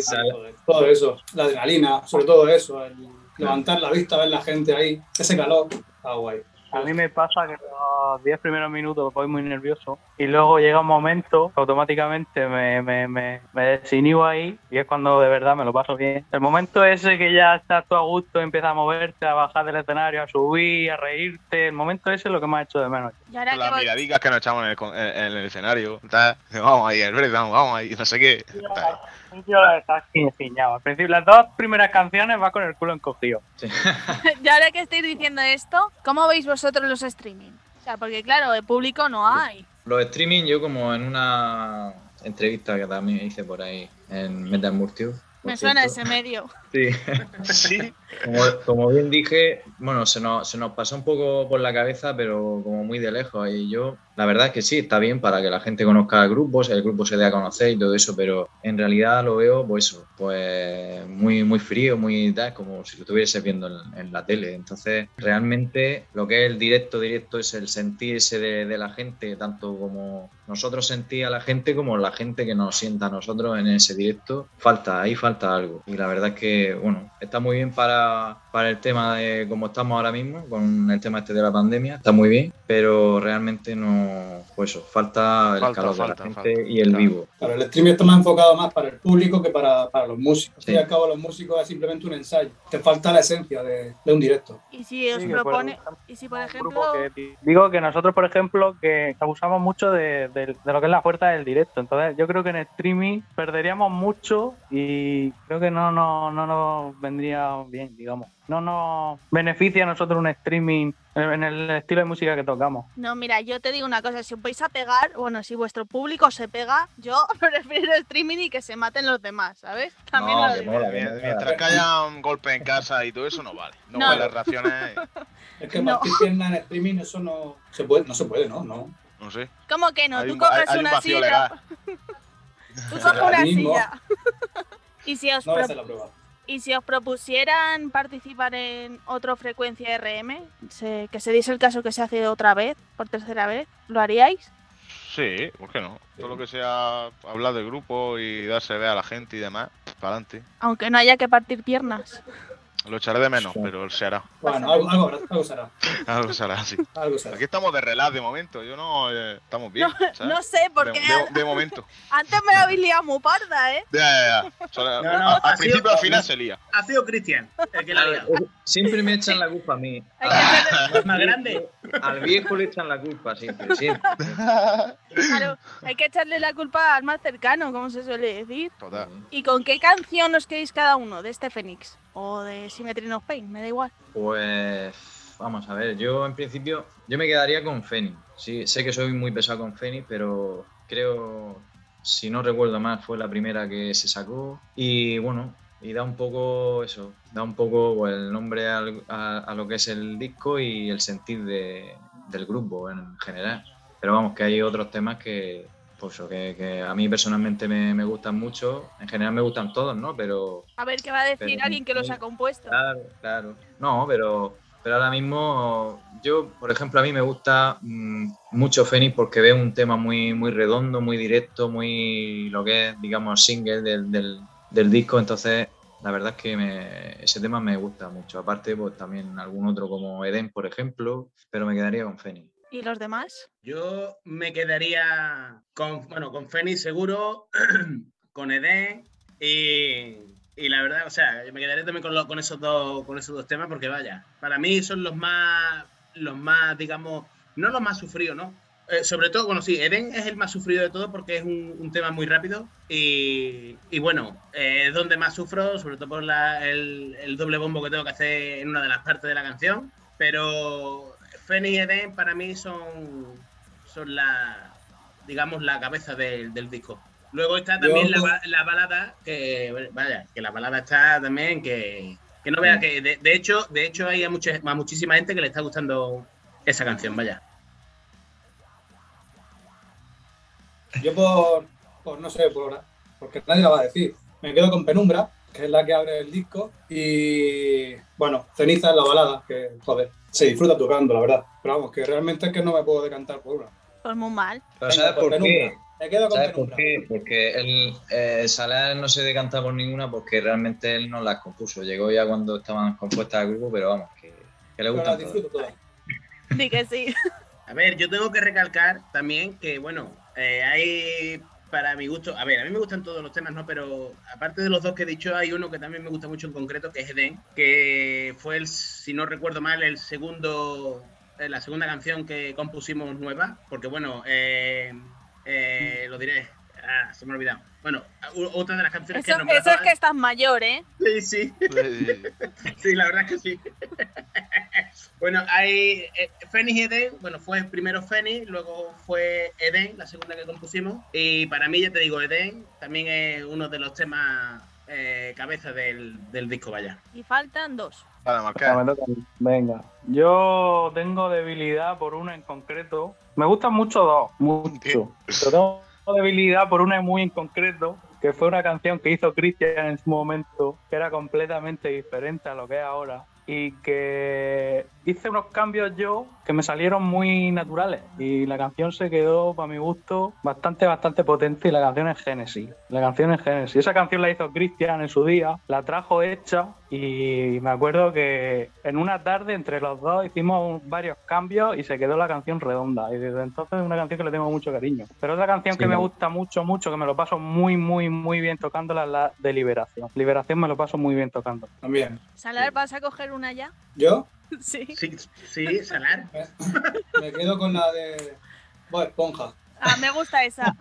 todo eso. La adrenalina, sobre todo eso. El levantar la vista, ver la gente ahí, ese calor. Está guay. A mí me pasa que los 10 primeros minutos voy muy nervioso y luego llega un momento que automáticamente me, me, me, me desinhibo ahí y es cuando de verdad me lo paso bien. El momento ese que ya estás tú a gusto, empiezas a moverte, a bajar del escenario, a subir, a reírte, el momento ese es lo que me ha hecho de menos. Las voy- miradicas que nos echamos en el, en- en el escenario. tal. Vamos ahí, el vamos, vamos ahí, no sé qué. Tal. Al principio las dos primeras canciones va con el culo encogido. y ahora que estáis diciendo esto, ¿cómo veis vosotros los streaming? O sea, porque claro, de público no hay. Los streaming, yo como en una entrevista que también hice por ahí en Metal Murcio. por Me suena cierto. ese medio. Sí. Sí. Como, como bien dije, bueno, se nos, se nos pasó un poco por la cabeza, pero como muy de lejos. Y yo, la verdad es que sí, está bien para que la gente conozca el grupo, el grupo se dé a conocer y todo eso, pero en realidad lo veo, pues eso, pues muy, muy frío, muy tal, como si lo estuviese viendo en, en la tele. Entonces, realmente lo que es el directo, directo es el sentirse de, de la gente, tanto como nosotros sentir a la gente, como la gente que nos sienta a nosotros en ese directo. Falta, ahí falta algo. Y la verdad es que, bueno, está muy bien para, para el tema de cómo estamos ahora mismo, con el tema este de la pandemia, está muy bien, pero realmente no, pues eso, falta el Falta, calor falta, de la gente falta. y el Claro. vivo. Claro, el streaming está más enfocado más para el público que para, para los músicos. Sí. Y al cabo, los músicos es simplemente un ensayo. Te falta la esencia de, de un directo. Y si os Sí, por propone, ejemplo, y si por ejemplo, que- digo que nosotros, por ejemplo, que abusamos mucho de, de- de lo que es la fuerza del directo. Entonces, yo creo que en streaming perderíamos mucho y creo que no, no, no nos vendría bien, digamos. No nos beneficia a nosotros un streaming en en el estilo de música que tocamos. no, mira, yo te digo una cosa, si os vais a pegar, bueno, si vuestro público se pega, yo prefiero streaming y que se maten los demás, ¿sabes? También No, lo digo. mola. Mientras que haya un golpe en casa y todo eso, no vale. No, No. vale las reacciones, Es que No. partir pierna en streaming, eso no se puede, no se puede, ¿no? no. no sé. ¿Cómo que no? Hay Tú un- coges hay- una silla. Tú coges una silla. y si os No pro- hacer la prueba. Y si os propusieran participar en otra frecuencia RM, se- que se diese el caso que se hace otra vez, por tercera vez, ¿lo haríais? Sí, ¿por qué no? Todo lo que sea hablar del grupo y darse ver a la gente y demás, para adelante. Aunque no haya que partir piernas. Lo echaré de menos, Sí. pero se hará. Bueno, algo, algo, algo será. Algo se hará, sí. Algo será. Aquí estamos de relax de momento. Yo no. eh, estamos bien. ¿sabes? No sé, porque de, de- de momento. antes me la habéis liado muy parda, ¿eh? Ya, ya, ya. Solo- No, no, a- ha al sido- principio al final se lía. Ha sido Cristian el que la ha liado. Siempre me echan la culpa a mí. Hay que echarle, Es más grande. Al viejo le echan la culpa siempre, siempre. claro, hay que echarle la culpa al más cercano, como se suele decir. Total. ¿Y con qué canción os queréis cada uno? ¿De este Fénix? ¿O de Symmetry of Pain? Me da igual. Pues vamos a ver, yo en principio yo me quedaría con Fénix. Sí, sé que soy muy pesado con Fénix, pero creo, si no recuerdo mal, fue la primera que se sacó. Y bueno, y da un poco eso, da un poco pues, el nombre al- a, a lo que es el disco y el sentir de- del grupo en general. Pero vamos, que hay otros temas que, pues, eso, que, que a mí personalmente me, me gustan mucho. En general me gustan todos, ¿no? Pero A ver qué va a decir Pero- alguien que los ha compuesto. Claro, claro. No, pero, pero ahora mismo yo, por ejemplo, a mí me gusta mm, mucho Fénix porque veo un tema muy, muy redondo, muy directo, muy lo que es, digamos, single del, del, del disco. Entonces, la verdad es que me- ese tema me gusta mucho. Aparte, pues también algún otro como Eden, por ejemplo, pero me quedaría con Fénix. ¿Y los demás? Yo me quedaría con, bueno, con Fénix seguro, con Eden y, y la verdad, o sea, yo me quedaría también con, lo- con esos dos, con esos dos temas porque vaya, para mí son los más, los más, digamos, no los más sufridos, ¿no? Eh, sobre todo, bueno, sí, Eden es el más sufrido de todo porque es un, un tema muy rápido y, y bueno, eh, es donde más sufro, sobre todo por la- el, el doble bombo que tengo que hacer en una de las partes de la canción, pero Fénix y Eden para mí son, son la- digamos, la cabeza del, del disco. Luego está también la, la balada, que vaya, que la balada está también que, que no vea que de, de hecho, de hecho hay a, mucha, a muchísima gente que le está gustando esa canción, vaya. Yo por, por no sé, por, porque nadie la va a decir. Me quedo con Penumbra, que es la que abre el disco. Y bueno, Ceniza es la balada, que joder, se disfruta tocando, la verdad. Pero vamos, que realmente es que no me puedo decantar por una. Pues muy mal. Pero ¿sabes pues por qué? Penumbra. Me quedo con ¿Sabes por qué? Porque él, eh, Salah no se decanta por ninguna porque realmente él no las compuso. Llegó ya cuando estaban compuestas el grupo, pero vamos, que, que le gustan disfruto todas. Di que sí. A ver, yo tengo que recalcar también que, bueno, eh, hay para mi gusto, a ver, a mí me gustan todos los temas, ¿no? Pero aparte de los dos que he dicho, hay uno que también me gusta mucho en concreto, que es Eden, que fue, el, si no recuerdo mal, el segundo, eh, la segunda canción que compusimos nueva, porque bueno, eh, eh, lo diré, ah, se me ha olvidado. Bueno, otra de las canciones Eso, que nombraba- eso es que estás mayor, ¿eh? Sí, sí. Sí, la verdad es que sí. bueno, hay eh, Fénix y Eden. Bueno, fue primero Fénix, luego fue Eden, la segunda que compusimos. Y para mí, ya te digo, Eden también es uno de los temas eh, cabeza del, del disco, vaya. Y faltan dos. Vale. Venga, yo tengo debilidad por una en concreto. Me gustan mucho dos, mucho. Pero tengo debilidad por una muy en concreto, que fue una canción que hizo Christian en su momento, que era completamente diferente a lo que es ahora. Y que hice unos cambios yo que me salieron muy naturales. Y la canción se quedó, para mi gusto, bastante, bastante potente. Y la canción es Genesis. La canción es Genesis. Esa canción la hizo Christian en su día, la trajo hecha. Y me acuerdo que en una tarde entre los dos hicimos un- varios cambios y se quedó la canción redonda. Y desde entonces es una canción que le tengo mucho cariño. Pero otra canción Sí, que me gusta mucho, mucho, que me lo paso muy, muy, muy bien tocándola es la de Liberación. Liberación me lo paso muy bien tocando. También. Salar, ¿vas a coger una ya? Yo Sí. Sí, sí, Salar. me quedo con la de Bob Esponja. Ah, me gusta esa.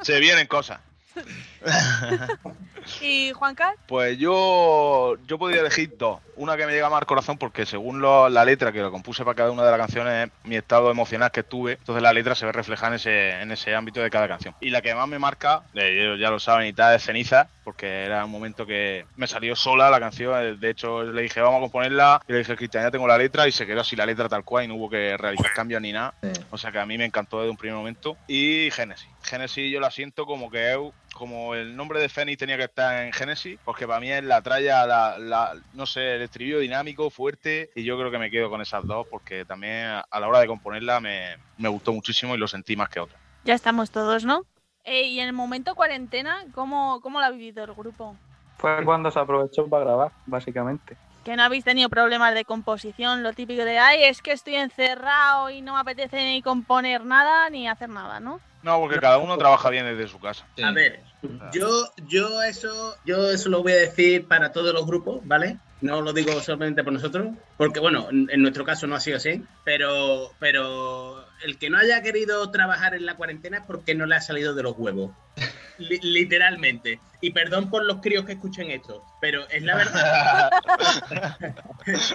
Se vienen cosas. ¿Y Juan Carlos? Pues yo, yo podría elegir dos. Una que me llega más al corazón porque según lo- la letra que lo compuse para cada una de las canciones, mi estado emocional que tuve, entonces la letra se ve reflejada en ese, en ese ámbito de cada canción. Y la que más me marca, eh, ellos ya lo saben y tal, es Ceniza, porque era un momento que me salió sola la canción. eh, De hecho, le dije, vamos a componerla, y le dije, Cristian, ya tengo la letra, y se quedó así la letra tal cual, y no hubo que realizar cambios ni nada. Sí. O sea que a mí me encantó desde un primer momento. Y Genesis. Genesis yo la siento como que es como el nombre de Fénix tenía que estar en Genesis, porque para mí es la tralla, la, la- no sé, el estribillo dinámico, fuerte, y yo creo que me quedo con esas dos, porque también a a la hora de componerla me, me gustó muchísimo y lo sentí más que otra. Ya estamos todos, ¿no? Eh, y en el momento cuarentena, ¿cómo, ¿cómo lo ha vivido el grupo? Fue cuando se aprovechó para grabar, básicamente. Que no habéis tenido problemas de composición, lo típico de, ay, es que estoy encerrado y no me apetece ni componer nada ni hacer nada, ¿no? No, porque cada uno trabaja bien desde su casa. Sí. A ver, yo, yo eso, yo eso lo voy a decir para todos los grupos, ¿vale? No lo digo solamente por nosotros, porque bueno, en, nuestro caso no ha sido así, pero, pero el que no haya querido trabajar en la cuarentena es porque no le ha salido de los huevos. Li- literalmente. Y perdón por los críos que escuchen esto, pero es la verdad.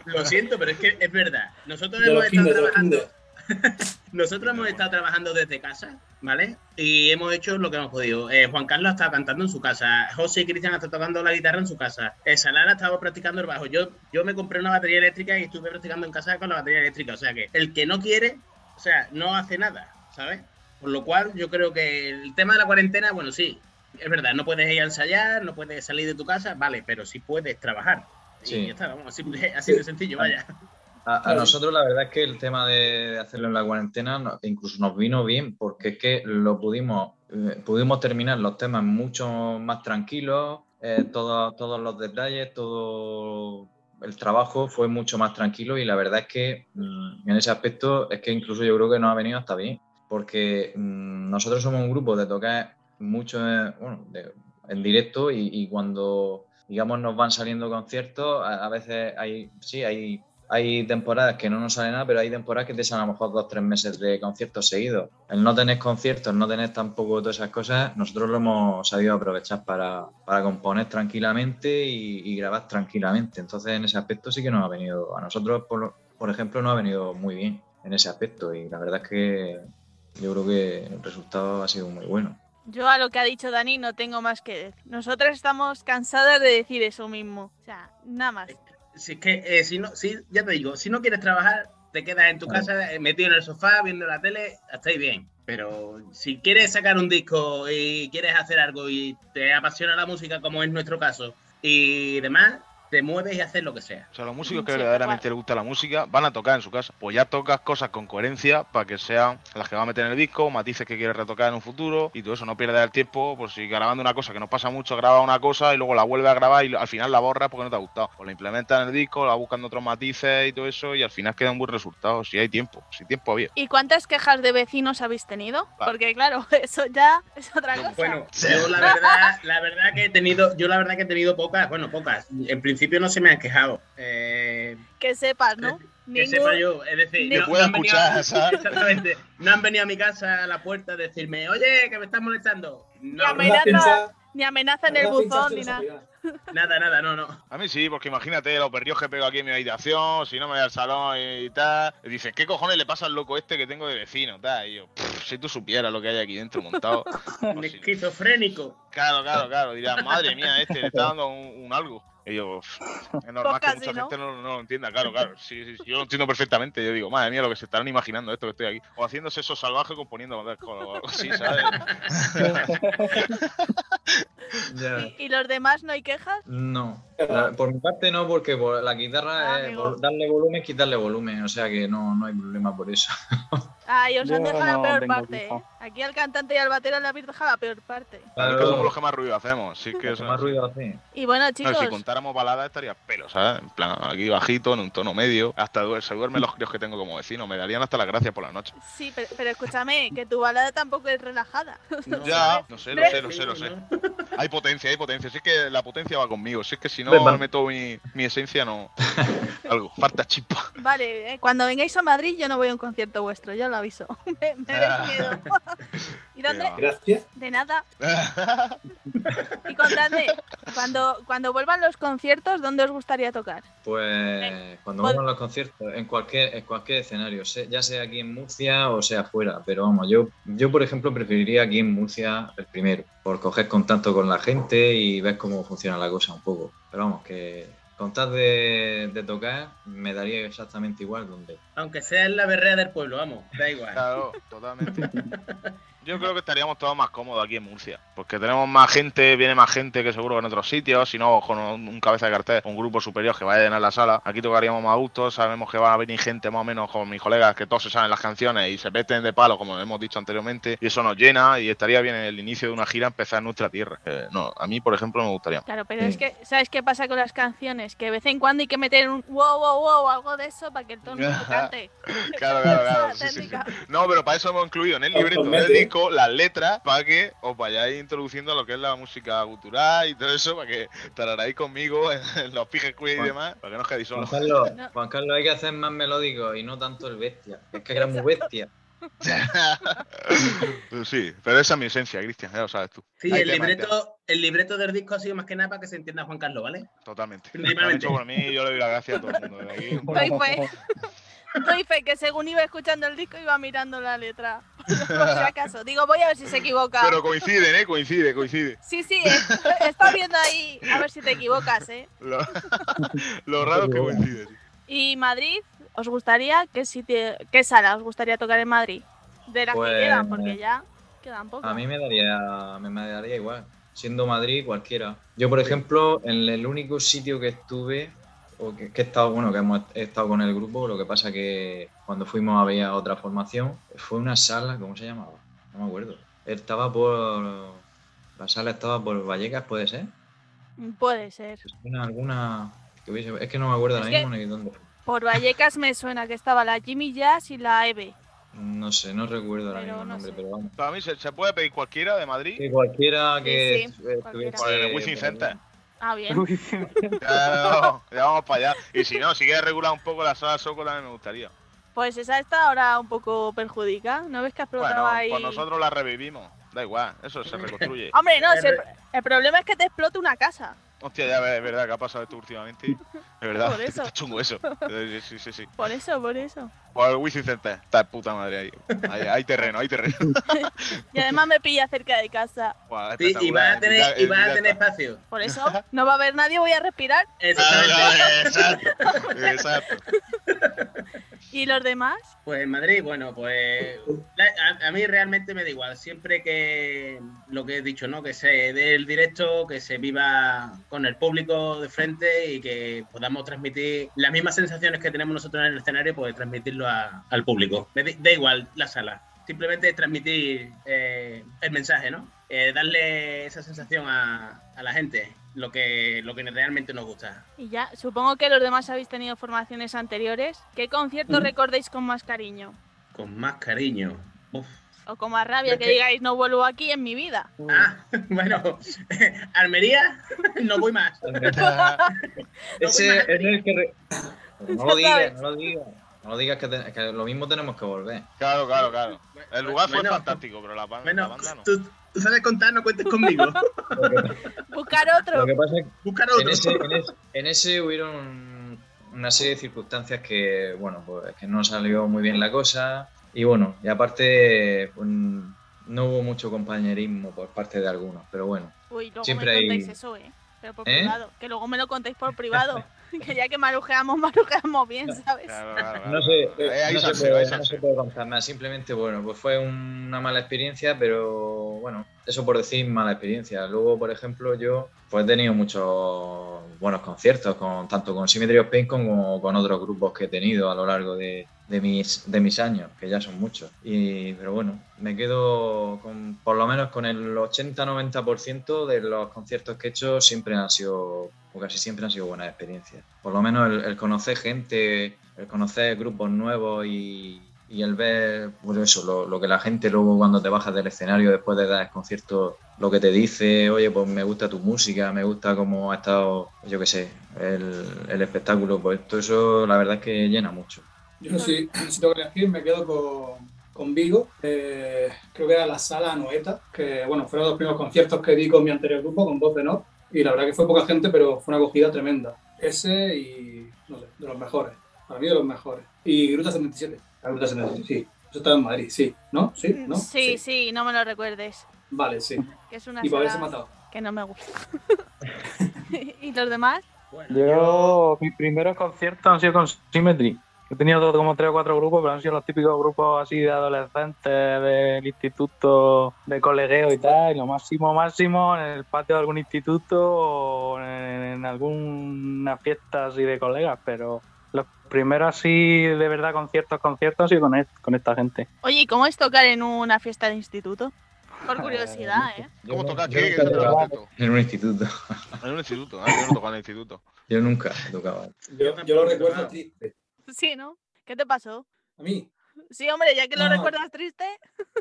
lo siento, pero es que es verdad. Nosotros hemos estado trabajando. Nosotros hemos estado trabajando desde casa, ¿vale? Y hemos hecho lo que hemos podido. Eh, Juan Carlos ha estado cantando en su casa. José y Cristian estado tocando la guitarra en su casa. Eh, Salara ha estado practicando el bajo. Yo, yo me compré una batería eléctrica y estuve practicando en casa con la batería eléctrica. O sea que el que no quiere, o sea, no hace nada, ¿sabes? Por lo cual yo creo que el tema de la cuarentena, bueno, sí, es verdad, no puedes ir a ensayar, no puedes salir de tu casa, vale, pero sí puedes trabajar. Y Sí. ya está, vamos, así, así de sencillo, vaya. A, nosotros la verdad es que el tema de hacerlo en la cuarentena no- incluso nos vino bien porque es que lo pudimos, eh, pudimos terminar los temas mucho más tranquilos, eh, todo- todos los detalles, todo el trabajo fue mucho más tranquilo y la verdad es que mm, en ese aspecto es que incluso yo creo que nos ha venido hasta bien porque mm, nosotros somos un grupo de tocar mucho eh, bueno, de- en directo y, y cuando digamos nos van saliendo conciertos a, a veces hay sí hay hay temporadas que no nos sale nada, pero hay temporadas que te salen a lo mejor dos o tres meses de conciertos seguidos. El no tener conciertos, no tener tampoco todas esas cosas, nosotros lo hemos sabido aprovechar para, para componer tranquilamente y, y grabar tranquilamente. Entonces, en ese aspecto sí que nos ha venido, a nosotros, por, por ejemplo, nos ha venido muy bien en ese aspecto y la verdad es que yo creo que el resultado ha sido muy bueno. Yo a lo que ha dicho Dani no tengo más que decir. Nosotras estamos cansadas de decir eso mismo. O sea, nada más. Si es que, eh, si no, si, ya te digo, si no quieres trabajar, te quedas en tu casa eh, metido en el sofá viendo la tele, estáis bien. Pero si quieres sacar un disco y quieres hacer algo y te apasiona la música, como es nuestro caso, y demás, te mueves y haces lo que sea. O sea, los músicos que Sí, verdaderamente les gusta la música van a tocar en su casa. Pues ya tocas cosas con coherencia para que sean las que va a meter en el disco, matices que quieres retocar en un futuro y todo eso. No pierdas el tiempo, por si grabando una cosa que nos pasa mucho, grabas una cosa y luego la vuelves a grabar y al final la borras porque no te ha gustado. Pues la implementas en el disco, la buscando otros matices y todo eso y al final queda un buen resultado. Si hay tiempo, si tiempo había. ¿Y cuántas quejas de vecinos habéis tenido? Vale. Porque claro, eso ya es otra cosa. Bueno, yo la verdad, la verdad que he tenido, yo la verdad que he tenido pocas, bueno, pocas. En principio no se me han quejado. Eh, Que sepas, ¿no? que Ningún- sepa yo, es decir, Que no, pueda no han venido- escuchar, ¿sabes? Exactamente. No han venido a mi casa a la puerta a decirme, oye, que me estás molestando. No, me- Amenaza- Ni amenaza en el buzón ni nada. Nada, nada, no, no. A mí sí, porque imagínate los perdidos que pego aquí en mi habitación, si no me voy al salón y tal. Y dices, ¿qué cojones le pasa al loco este que tengo de vecino? Tal? Y yo, "Pff, si tú supieras lo que hay aquí dentro montado. Pues sí. Esquizofrénico. Claro, claro, claro. Dirás, madre mía, este le está dando un, un algo. Y yo, "Pff, es normal Pues que mucha ¿no? gente no, no lo entienda, claro, claro. Sí, sí, sí, yo lo entiendo perfectamente. Yo digo, madre mía, lo que se estarán imaginando esto que estoy aquí. O haciéndose eso salvaje componiendo o algo así, ¿sabes? ¿Y, y los demás no hay No, la- por mi parte no, porque por la guitarra Ah, es amigo. por darle volumen, quitarle volumen, o sea que no, no hay problema por eso. Ay, os han dejado no la peor parte. ¿eh? Aquí al cantante y al batero le habéis dejado la peor parte. Claro, que somos los que más ruido hacemos. Sí que que más ruido hace. Y bueno, No, chicos, si contáramos baladas estaría pelo, ¿sabes? En plan, aquí bajito, en un tono medio. Hasta se duermen los críos que tengo como vecino. Me darían hasta las gracias por la noche. sí, pero, pero escúchame, que tu balada tampoco es relajada. No, Ya, no sé, lo sé, lo sé, lo sé. Hay potencia, hay potencia. Si es que la potencia va conmigo. Si es que si no Venga. meto mi, mi esencia, no. Algo, falta chispa. Vale, eh, cuando vengáis a Madrid yo no voy a un concierto vuestro, ya lo aviso. me, me dais miedo. ¿Y dónde? Venga. Gracias. De nada. Y contadme, cuando, cuando vuelvan los conciertos, ¿dónde os gustaría tocar? Pues cuando a los conciertos, en cualquier, en cualquier escenario, ya sea aquí en Murcia o sea fuera, pero vamos, yo, yo por ejemplo preferiría aquí en Murcia el primero, por coger contacto con la gente y ver cómo funciona la cosa un poco. Pero vamos, que con tal de, de tocar me daría exactamente igual donde. Aunque sea en la berrea del pueblo, vamos, da igual. Claro, totalmente. Yo creo que estaríamos todos más cómodos aquí en Murcia. Porque tenemos más gente, viene más gente que seguro que en otros sitios. Si no, con un cabeza de cartel, un grupo superior que vaya a llenar la sala. Aquí tocaríamos más gustos. Sabemos que va a venir gente más o menos como mis colegas que todos se saben las canciones y se meten de palo, como hemos dicho anteriormente. Y eso nos llena. Y estaría bien en el inicio de una gira empezar en nuestra tierra. Eh, no, a mí, por ejemplo, me gustaría. Claro, pero Sí. es que, ¿sabes qué pasa con las canciones? Que de vez en cuando hay que meter un wow, wow, wow, algo de eso para que el tono se cante. Claro, claro, claro. Esa sí, sí, sí. técnica. No, pero para eso hemos incluido en el libreto del Totalmente. Disco las letras para que os vayáis introduciendo a lo que es la música cultural y todo eso, para que tararáis conmigo en, en los pijes y demás, para que no os quedéis Juan solos. Carlos. Juan Carlos, hay que hacer más melódico y no tanto el bestia. Es que era muy bestia. sí, pero esa es mi esencia, Cristian, ya lo sabes tú. Sí, el libreto, el libreto del disco ha sido más que nada para que se entienda Juan Carlos, ¿vale? Totalmente. Principalmente. por mí, yo le doy las gracias a todo el mundo. de aquí. Doy fe. Doy fe que según iba escuchando el disco iba mirando la letra. Por si acaso. Digo, voy a ver si se equivoca. Pero coinciden, ¿eh? Coincide, coincide. Sí, sí, eh, está viendo ahí a ver si te equivocas, ¿eh? Lo, lo raro es que coincide. sí. ¿Y Madrid? ¿Os gustaría? ¿Qué, sitio, ¿Qué sala os gustaría tocar en Madrid? De las Pues- que quedan, porque ya quedan pocas. A mí me daría, me, me daría igual. Siendo Madrid, cualquiera. Yo, por ejemplo, en el único sitio que estuve, o que, que he estado, bueno, que hemos he estado con el grupo, lo que pasa que cuando fuimos había otra formación, fue una sala, ¿cómo se llamaba? No me acuerdo. Estaba por. La sala estaba por Vallecas, ¿puede ser? Puede ser. ¿Te suena alguna. que hubiese- Es que no me acuerdo ahora Es mismo ni dónde fue. Por Vallecas me suena que estaba la Jimmy Jazz y la EVE. No sé, no recuerdo ahora Pero mismo el no nombre, sé. pero vamos. Para mí, ¿se, se puede pedir cualquiera de Madrid? Que cualquiera que Sí, sí, estuviese Por el Wizzing Center. Ah, bien. Ya, ya vamos para allá. Y si no, si quieres regular un poco la sala Soco también me gustaría. Pues esa está ahora un poco perjudicada. ¿No ves que explotaba Bueno, ahí? pues nosotros la revivimos. Da igual, eso se reconstruye. Hombre, no, Eh, si el, el problema es que te explote una casa. Hostia, ya es verdad que ha pasado esto últimamente. Es verdad, Por eso. está chungo eso. Sí, sí, sí. Por eso, por eso. Por el Wizzing Center, está de puta madre ahí. Hay, hay terreno, hay terreno. Y además me pilla cerca de casa. Sí, y vas a tener, y vas a tener espacio. Por eso no va a haber nadie, voy a respirar. Exactamente. Exacto, exacto. ¿Y los demás? Pues en Madrid, bueno, pues a, a mí realmente me da igual. Siempre que lo que he dicho, ¿no? Que se dé el directo, que se viva con el público de frente y que podamos transmitir las mismas sensaciones que tenemos nosotros en el escenario, pues transmitirlo al público. Me da igual la sala. Simplemente transmitir eh, el mensaje, ¿no? Eh, darle esa sensación a, a la gente, lo que, lo que realmente nos gusta. Y ya, supongo que los demás habéis tenido formaciones anteriores. ¿Qué concierto Mm. recordéis con más cariño? Con más cariño. Uf. O con más rabia, Es que que- digáis, no vuelvo aquí en mi vida. Ah, bueno, Almería, no voy más. Ese es el que. re- no lo digas, no lo digas. No lo digas que, te- que lo mismo tenemos que volver. Claro, claro, claro. El lugar fue Bueno. fantástico, pero la, la banda no. tú, tú sabes contar, no cuentes conmigo. Buscar otro. Lo que pasa es que Buscar en otro. ese, en ese, en ese hubieron una serie de circunstancias que, bueno, pues que no salió muy bien la cosa. Y bueno, y aparte, pues, no hubo mucho compañerismo por parte de algunos, pero bueno. Uy, luego Siempre me hay- contáis eso, ¿eh? Pero por ¿Eh? privado. Que luego me lo contéis por privado. que ya que marujeamos, marujeamos bien, ¿sabes? Claro, claro, claro. No sé, Eh, no, se puede, no se salseo. puede contar más. Simplemente, bueno, pues fue una mala experiencia, pero bueno, eso por decir mala experiencia. Luego, por ejemplo, yo pues he tenido muchos buenos conciertos, con, tanto con Symmetry of Pain como con otros grupos que he tenido a lo largo de, de mis, de mis años, que ya son muchos. Y, pero bueno, me quedo con, por lo menos con el 80-90% de los conciertos que he hecho siempre han sido, o casi siempre han sido buenas experiencias. Por lo menos el, conocer gente, el conocer grupos nuevos y, y el ver, bueno, eso, lo, lo que la gente luego cuando te bajas del escenario después de dar el concierto, lo que te dice, oye, pues me gusta tu música, me gusta cómo ha estado, yo qué sé, el, el espectáculo, pues todo eso la verdad es que llena mucho. Yo sí, si tengo que elegir, me quedo con, con Vigo. Eh, creo que era la sala Noeta, que bueno, fueron los primeros conciertos que di con mi anterior grupo, con Voz de No. Y la verdad que fue poca gente, pero fue una acogida tremenda. Ese y, no sé, de los mejores. Para mí de los mejores. Y Gruta 77. La Gruta 77, sí. Eso estaba en Madrid, sí. ¿No? ¿Sí? ¿No? Sí, sí, no me lo recuerdes. Vale, sí. Que es una Y por haberse matado. que no me gusta. ¿Y los demás? Yo, mis primeros conciertos han sido con Symmetry. He tenido como tres o cuatro grupos, pero han sido los típicos grupos así de adolescentes del instituto de colegueo y tal. Y lo máximo, máximo en el patio de algún instituto o en, en alguna fiesta así de colegas. Pero los primeros así de verdad conciertos, conciertos han sido con, con esta gente. Oye, ¿y cómo es tocar en una fiesta de instituto? Por curiosidad, ¿eh? ¿Cómo Yo toca no- aquí? yo ¿Qué? En un instituto. En un instituto, ah, yo no toco en el instituto. Yo nunca he tocado. Yo, yo lo recuerdo triste. Sí, ¿no? ¿Qué te pasó? A mí. Sí, hombre, ya que lo No. recuerdas triste.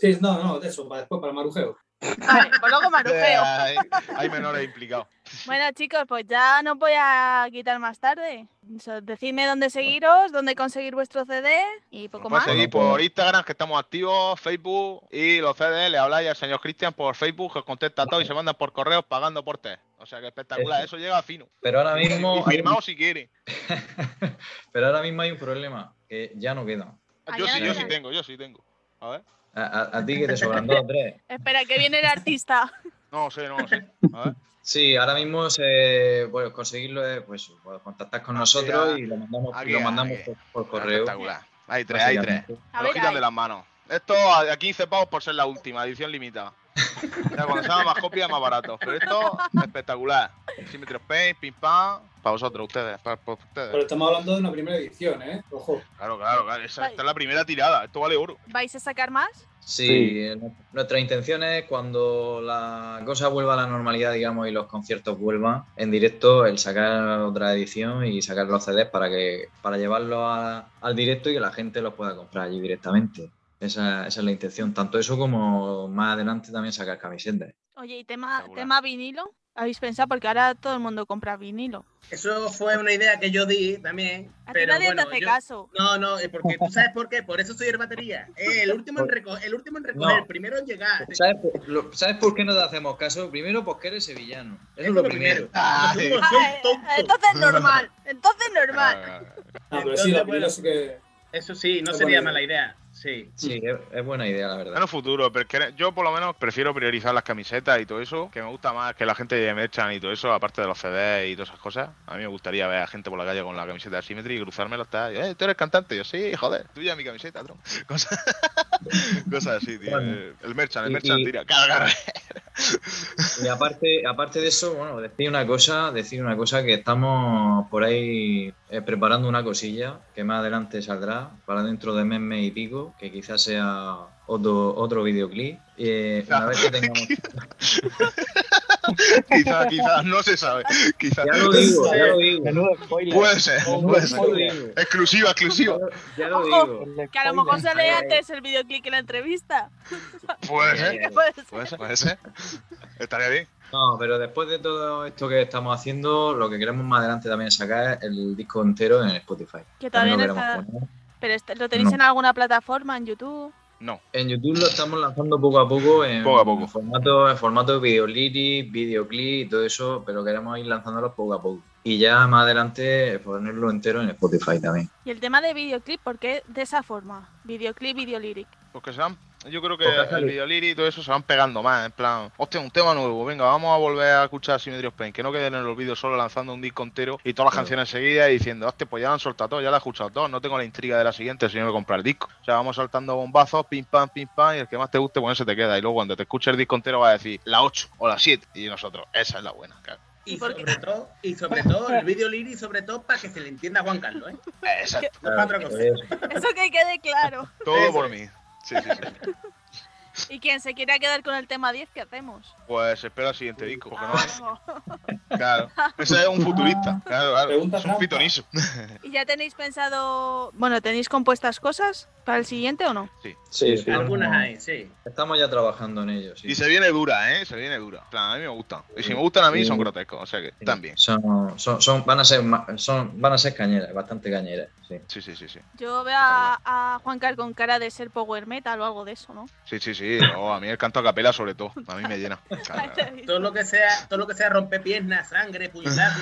Sí, no, no, de eso, para después, para el marujeo. Vale, pues luego marujeo. Hay, hay menores implicados. Bueno, chicos, pues ya no voy a quitar más tarde. Decidme dónde seguiros, dónde conseguir vuestro CD y poco más. seguir por Instagram, que estamos activos, Facebook y los CD. Le habláis al señor Cristian por Facebook, que os contesta todo y se mandan por correos pagando por test. O sea que espectacular, Eso. llega fino. Pero ahora Y mismo. un- firmado si quiere. Pero ahora mismo hay un problema, que ya no quedan. Ah, Yo sí, yo queda. sí tengo, yo sí tengo. A ver. A, a- a ti que te sobran dos o tres. Espera, que viene el artista. No sé, no sé. A ver. Sí, ahora mismo se, pues, conseguirlo es pues, pues, contactar con nosotros Aquí, y lo mandamos, y aquí, lo mandamos por, por correo. Espectacular. Hay tres, hay tres. lo ver, quitan de las manos. Esto a a 15 pavos por ser la última, edición limitada. Ya, cuando se haga más copias, más barato. Pero esto, espectacular. Symmetry of Pain, pim pam. Para vosotros, ustedes. Para, para ustedes. Pero estamos hablando de una primera edición, ¿eh? Ojo. Claro, claro, claro. Esa, esta es la primera tirada. Esto vale oro. ¿Vais a sacar más? Sí, eh, nuestra intención es cuando la cosa vuelva a la normalidad, digamos, y los conciertos vuelvan en directo, el sacar otra edición y sacar los CDs para que para llevarlos a- al directo y que la gente los pueda comprar allí directamente. Esa, esa es la intención. Tanto eso como más adelante también sacar camisetas. Oye, ¿y tema, tema vinilo? habéis pensado? Porque ahora todo el mundo compra vinilo. Eso fue una idea que yo di también. A pero nadie bueno, te hace yo- caso. No, no, es porque tú sabes por qué. Por eso soy el batería. Eh, el último en recoger, el último en recoger, No. el primero en llegar. ¿Sabes, por- lo- ¿Sabes por qué no te hacemos caso? Primero, porque eres sevillano. Eso es lo primero. Ah, eh, entonces normal. Entonces normal. Ah, Ah, pero sí, la vinilo sí que. Eso sí, no sería mala idea. Sí. Sí, es, es buena idea, la verdad. En el futuro, pero es que yo por lo menos prefiero priorizar las camisetas y todo eso, que me gusta más que la gente de Merchan y todo eso, aparte de los CDs y todas esas cosas. A mí me gustaría ver a gente por la calle con la camiseta de Symmetry y cruzármela hasta, eh, tú eres cantante, yo sí, joder, tuya mi camiseta, tron. Cosas, cosas así, tío. Bueno. El Merchan, el Y- Merchan, tira. Y aparte, aparte de eso, bueno, decir una cosa, decir una cosa que estamos por ahí eh, preparando una cosilla que más adelante saldrá para dentro de mes, mes y pico, que quizás sea otro, otro videoclip. Eh, una vez que tengamos. quizás, quizás, no se sabe. Quizás. Ya lo digo, ya lo digo. Menudo spoiler. Puede ser, puede ser. Exclusiva, exclusiva. Ya lo Ojo, digo. Que a lo mejor sale antes el videoclip que la entrevista. Puede ser. Que puede ser. Puede ser, puede ser. Estaría bien. No, pero después de todo esto que estamos haciendo, lo que queremos más adelante también es sacar el disco entero en Spotify. Que También lo está. poner. Pero lo tenéis No. en alguna plataforma, en YouTube. No. En YouTube lo estamos lanzando poco a poco en, Poco a poco. formato, en formato video lyric, videoclip y todo eso, pero queremos ir lanzándolos poco a poco. Y ya más adelante ponerlo entero en Spotify también. Y el tema de videoclip, ¿por qué de esa forma? Videoclip, videolyric. Porque se van, yo creo que el videoliri y todo eso se van pegando más, en plan, hostia, un tema nuevo, venga, vamos a volver a escuchar Symmetry of Pain, que no queden en el olvido solo lanzando un disco entero y todas las Claro. canciones seguidas y diciendo, hostia, pues ya la han soltado todo, ya la he escuchado todo, no tengo la intriga de la siguiente si no me comprar el disco. O sea, vamos saltando bombazos, pim pam, pim pam, y el que más te guste, bueno, se te queda. Y luego cuando te escuches el disco entero vas a decir, la 8 o la 7, y nosotros, esa es la buena, claro. Y sobre todo, y sobre todo, el vídeo Liri, sobre todo para que se le entienda a Juan Carlos, ¿eh? Exacto. No es para otra cosa. Eso que quede claro. Todo por mí. Sí, sí. Y quien se quiera quedar con el tema 10, ¿qué hacemos? Pues espera el siguiente disco, porque no Ah, hay. Claro. Ese es un futurista. Claro, claro. Pregunta Es un trampa. pitonizo. ¿Y ya tenéis pensado, bueno, tenéis compuestas cosas para el siguiente o no? Sí. Sí, sí. Algunas hay, sí. Estamos ya trabajando en ello. Sí. Y se viene dura, ¿eh? Se viene dura. Plan, a mí me gustan. Y si me gustan a mí, son grotescos. O sea que también. Son, son, son- van, a ser, son, van a ser cañeras, bastante cañeras. Sí. Sí, sí, sí, sí. Yo veo a, a Juan Carl con cara de ser power metal o algo de eso, ¿no? Sí, sí, sí. No, a mí el canto a capela, sobre todo. A mí me llena. Todo lo que sea, todo lo que sea romper piernas, sangre, cosas,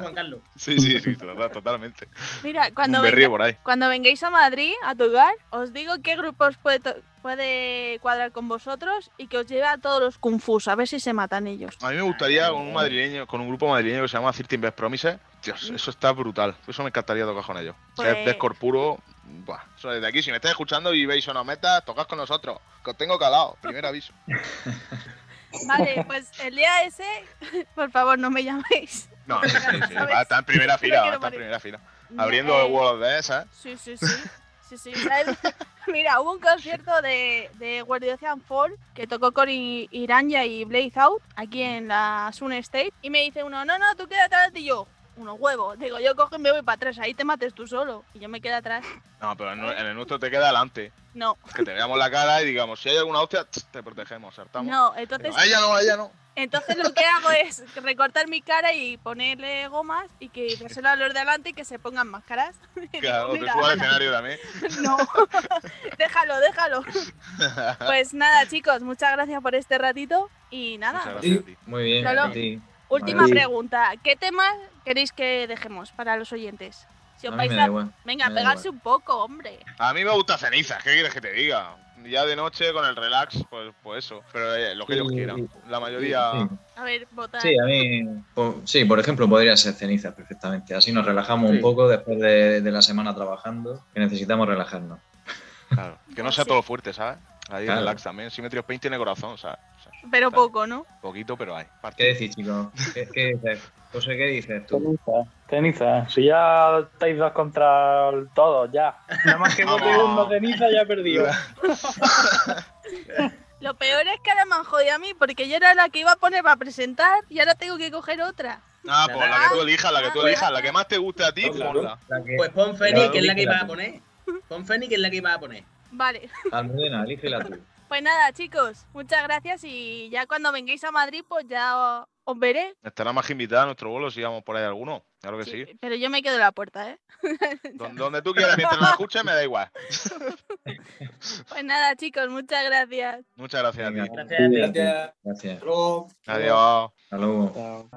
Juan Carlos. Sí, sí, sí, total- totalmente. Mira, cuando, Un berrío venga- por ahí. cuando vengáis a Madrid a tocar, os digo qué grupos puede, puede cuadrar con vosotros y que os lleve a todos los Kung Fu, a ver si se matan ellos. A mí me gustaría con un madrileño, con un grupo madrileño que se llama 13 Best Promises. Dios, eso está brutal. Eso me encantaría tocar con ellos. Pues- es puro, buah. Eso desde aquí, si me estáis escuchando y veis una meta, tocad con nosotros. Que os tengo calado. Primer aviso. Vale, pues el día ese, por favor, no me llaméis. No, estar en primera No fila, va estar en primera fila. No, Abriendo eh, el World of Death, ¿sabes? Sí, sí, sí. Sí, sí, ¿sabes? Mira, hubo un concierto de, de World Ocean Fall que tocó con I- Iranya y Blaze Out aquí en la Sun State. Y me dice uno, no, no, tú quédate atrás y yo. Unos huevos. Digo, yo cojo y me voy para atrás, ahí te mates tú solo. Y yo me quedo atrás. No, pero en, en el nuestro te queda adelante. No, Que te veamos la cara y digamos, si hay alguna hostia, te protegemos, saltamos. no, entonces, Pero a ella no, a ella no. entonces lo que hago es recortar mi cara y ponerle gomas y que dárselo a los de adelante y que se pongan máscaras. Y digo, Claro, te "Mira, suba al ala". escenario también. No, déjalo, déjalo. Pues nada, chicos, muchas gracias por este ratito. Y nada, Muchas gracias a ti. Muy bien, a ti. Última pregunta. ¿Qué temas queréis que dejemos para los oyentes? Si os A vais a... Venga, me pegarse un poco, hombre. A mí me gusta cenizas, ¿qué quieres que te diga? Ya de noche con el relax, pues, pues eso. Pero eh, lo que ellos Sí, quieran. La mayoría. Sí. A ver, votar. Sí, a mí, sí, por ejemplo, podría ser cenizas perfectamente. Así nos relajamos Sí. un poco después de, de la semana trabajando, que necesitamos relajarnos. Claro, que no sea Sí. todo fuerte, ¿sabes? Ahí Claro. relax también. Symmetry of Pain tiene corazón, ¿sabes? Pero poco, ¿no? poquito, pero hay. ¿Qué decís, chicos? ¿Qué, qué dices? José, ¿qué dices tú? Ceniza. Si ya estáis dos contra todos, ya. Nada más que vote uno ceniza, ya he perdido. Lo peor es que ahora me han jodido a mí porque yo era la que iba a poner para presentar y ahora tengo que coger otra. Ah, pues la que tú elijas, la que tú Ah. elijas, la que más te guste a ti, Claro. ponla. La que- Pues pon Feni, que es la que iba a poner. Pon Feni, que es la que iba a poner. Vale. Almudena, elígela tú. Pues nada, chicos, muchas gracias y ya cuando vengáis a Madrid, pues ya os veré. Estará más que invitada a nuestro vuelo si vamos por ahí alguno. Claro que sí. Pero yo me quedo en la puerta, ¿eh? Donde tú quieras, mientras la escuches, me da igual. pues nada, chicos, muchas gracias. Muchas gracias, Gracias, gracias. gracias. gracias. Hasta. Adiós. Hasta luego.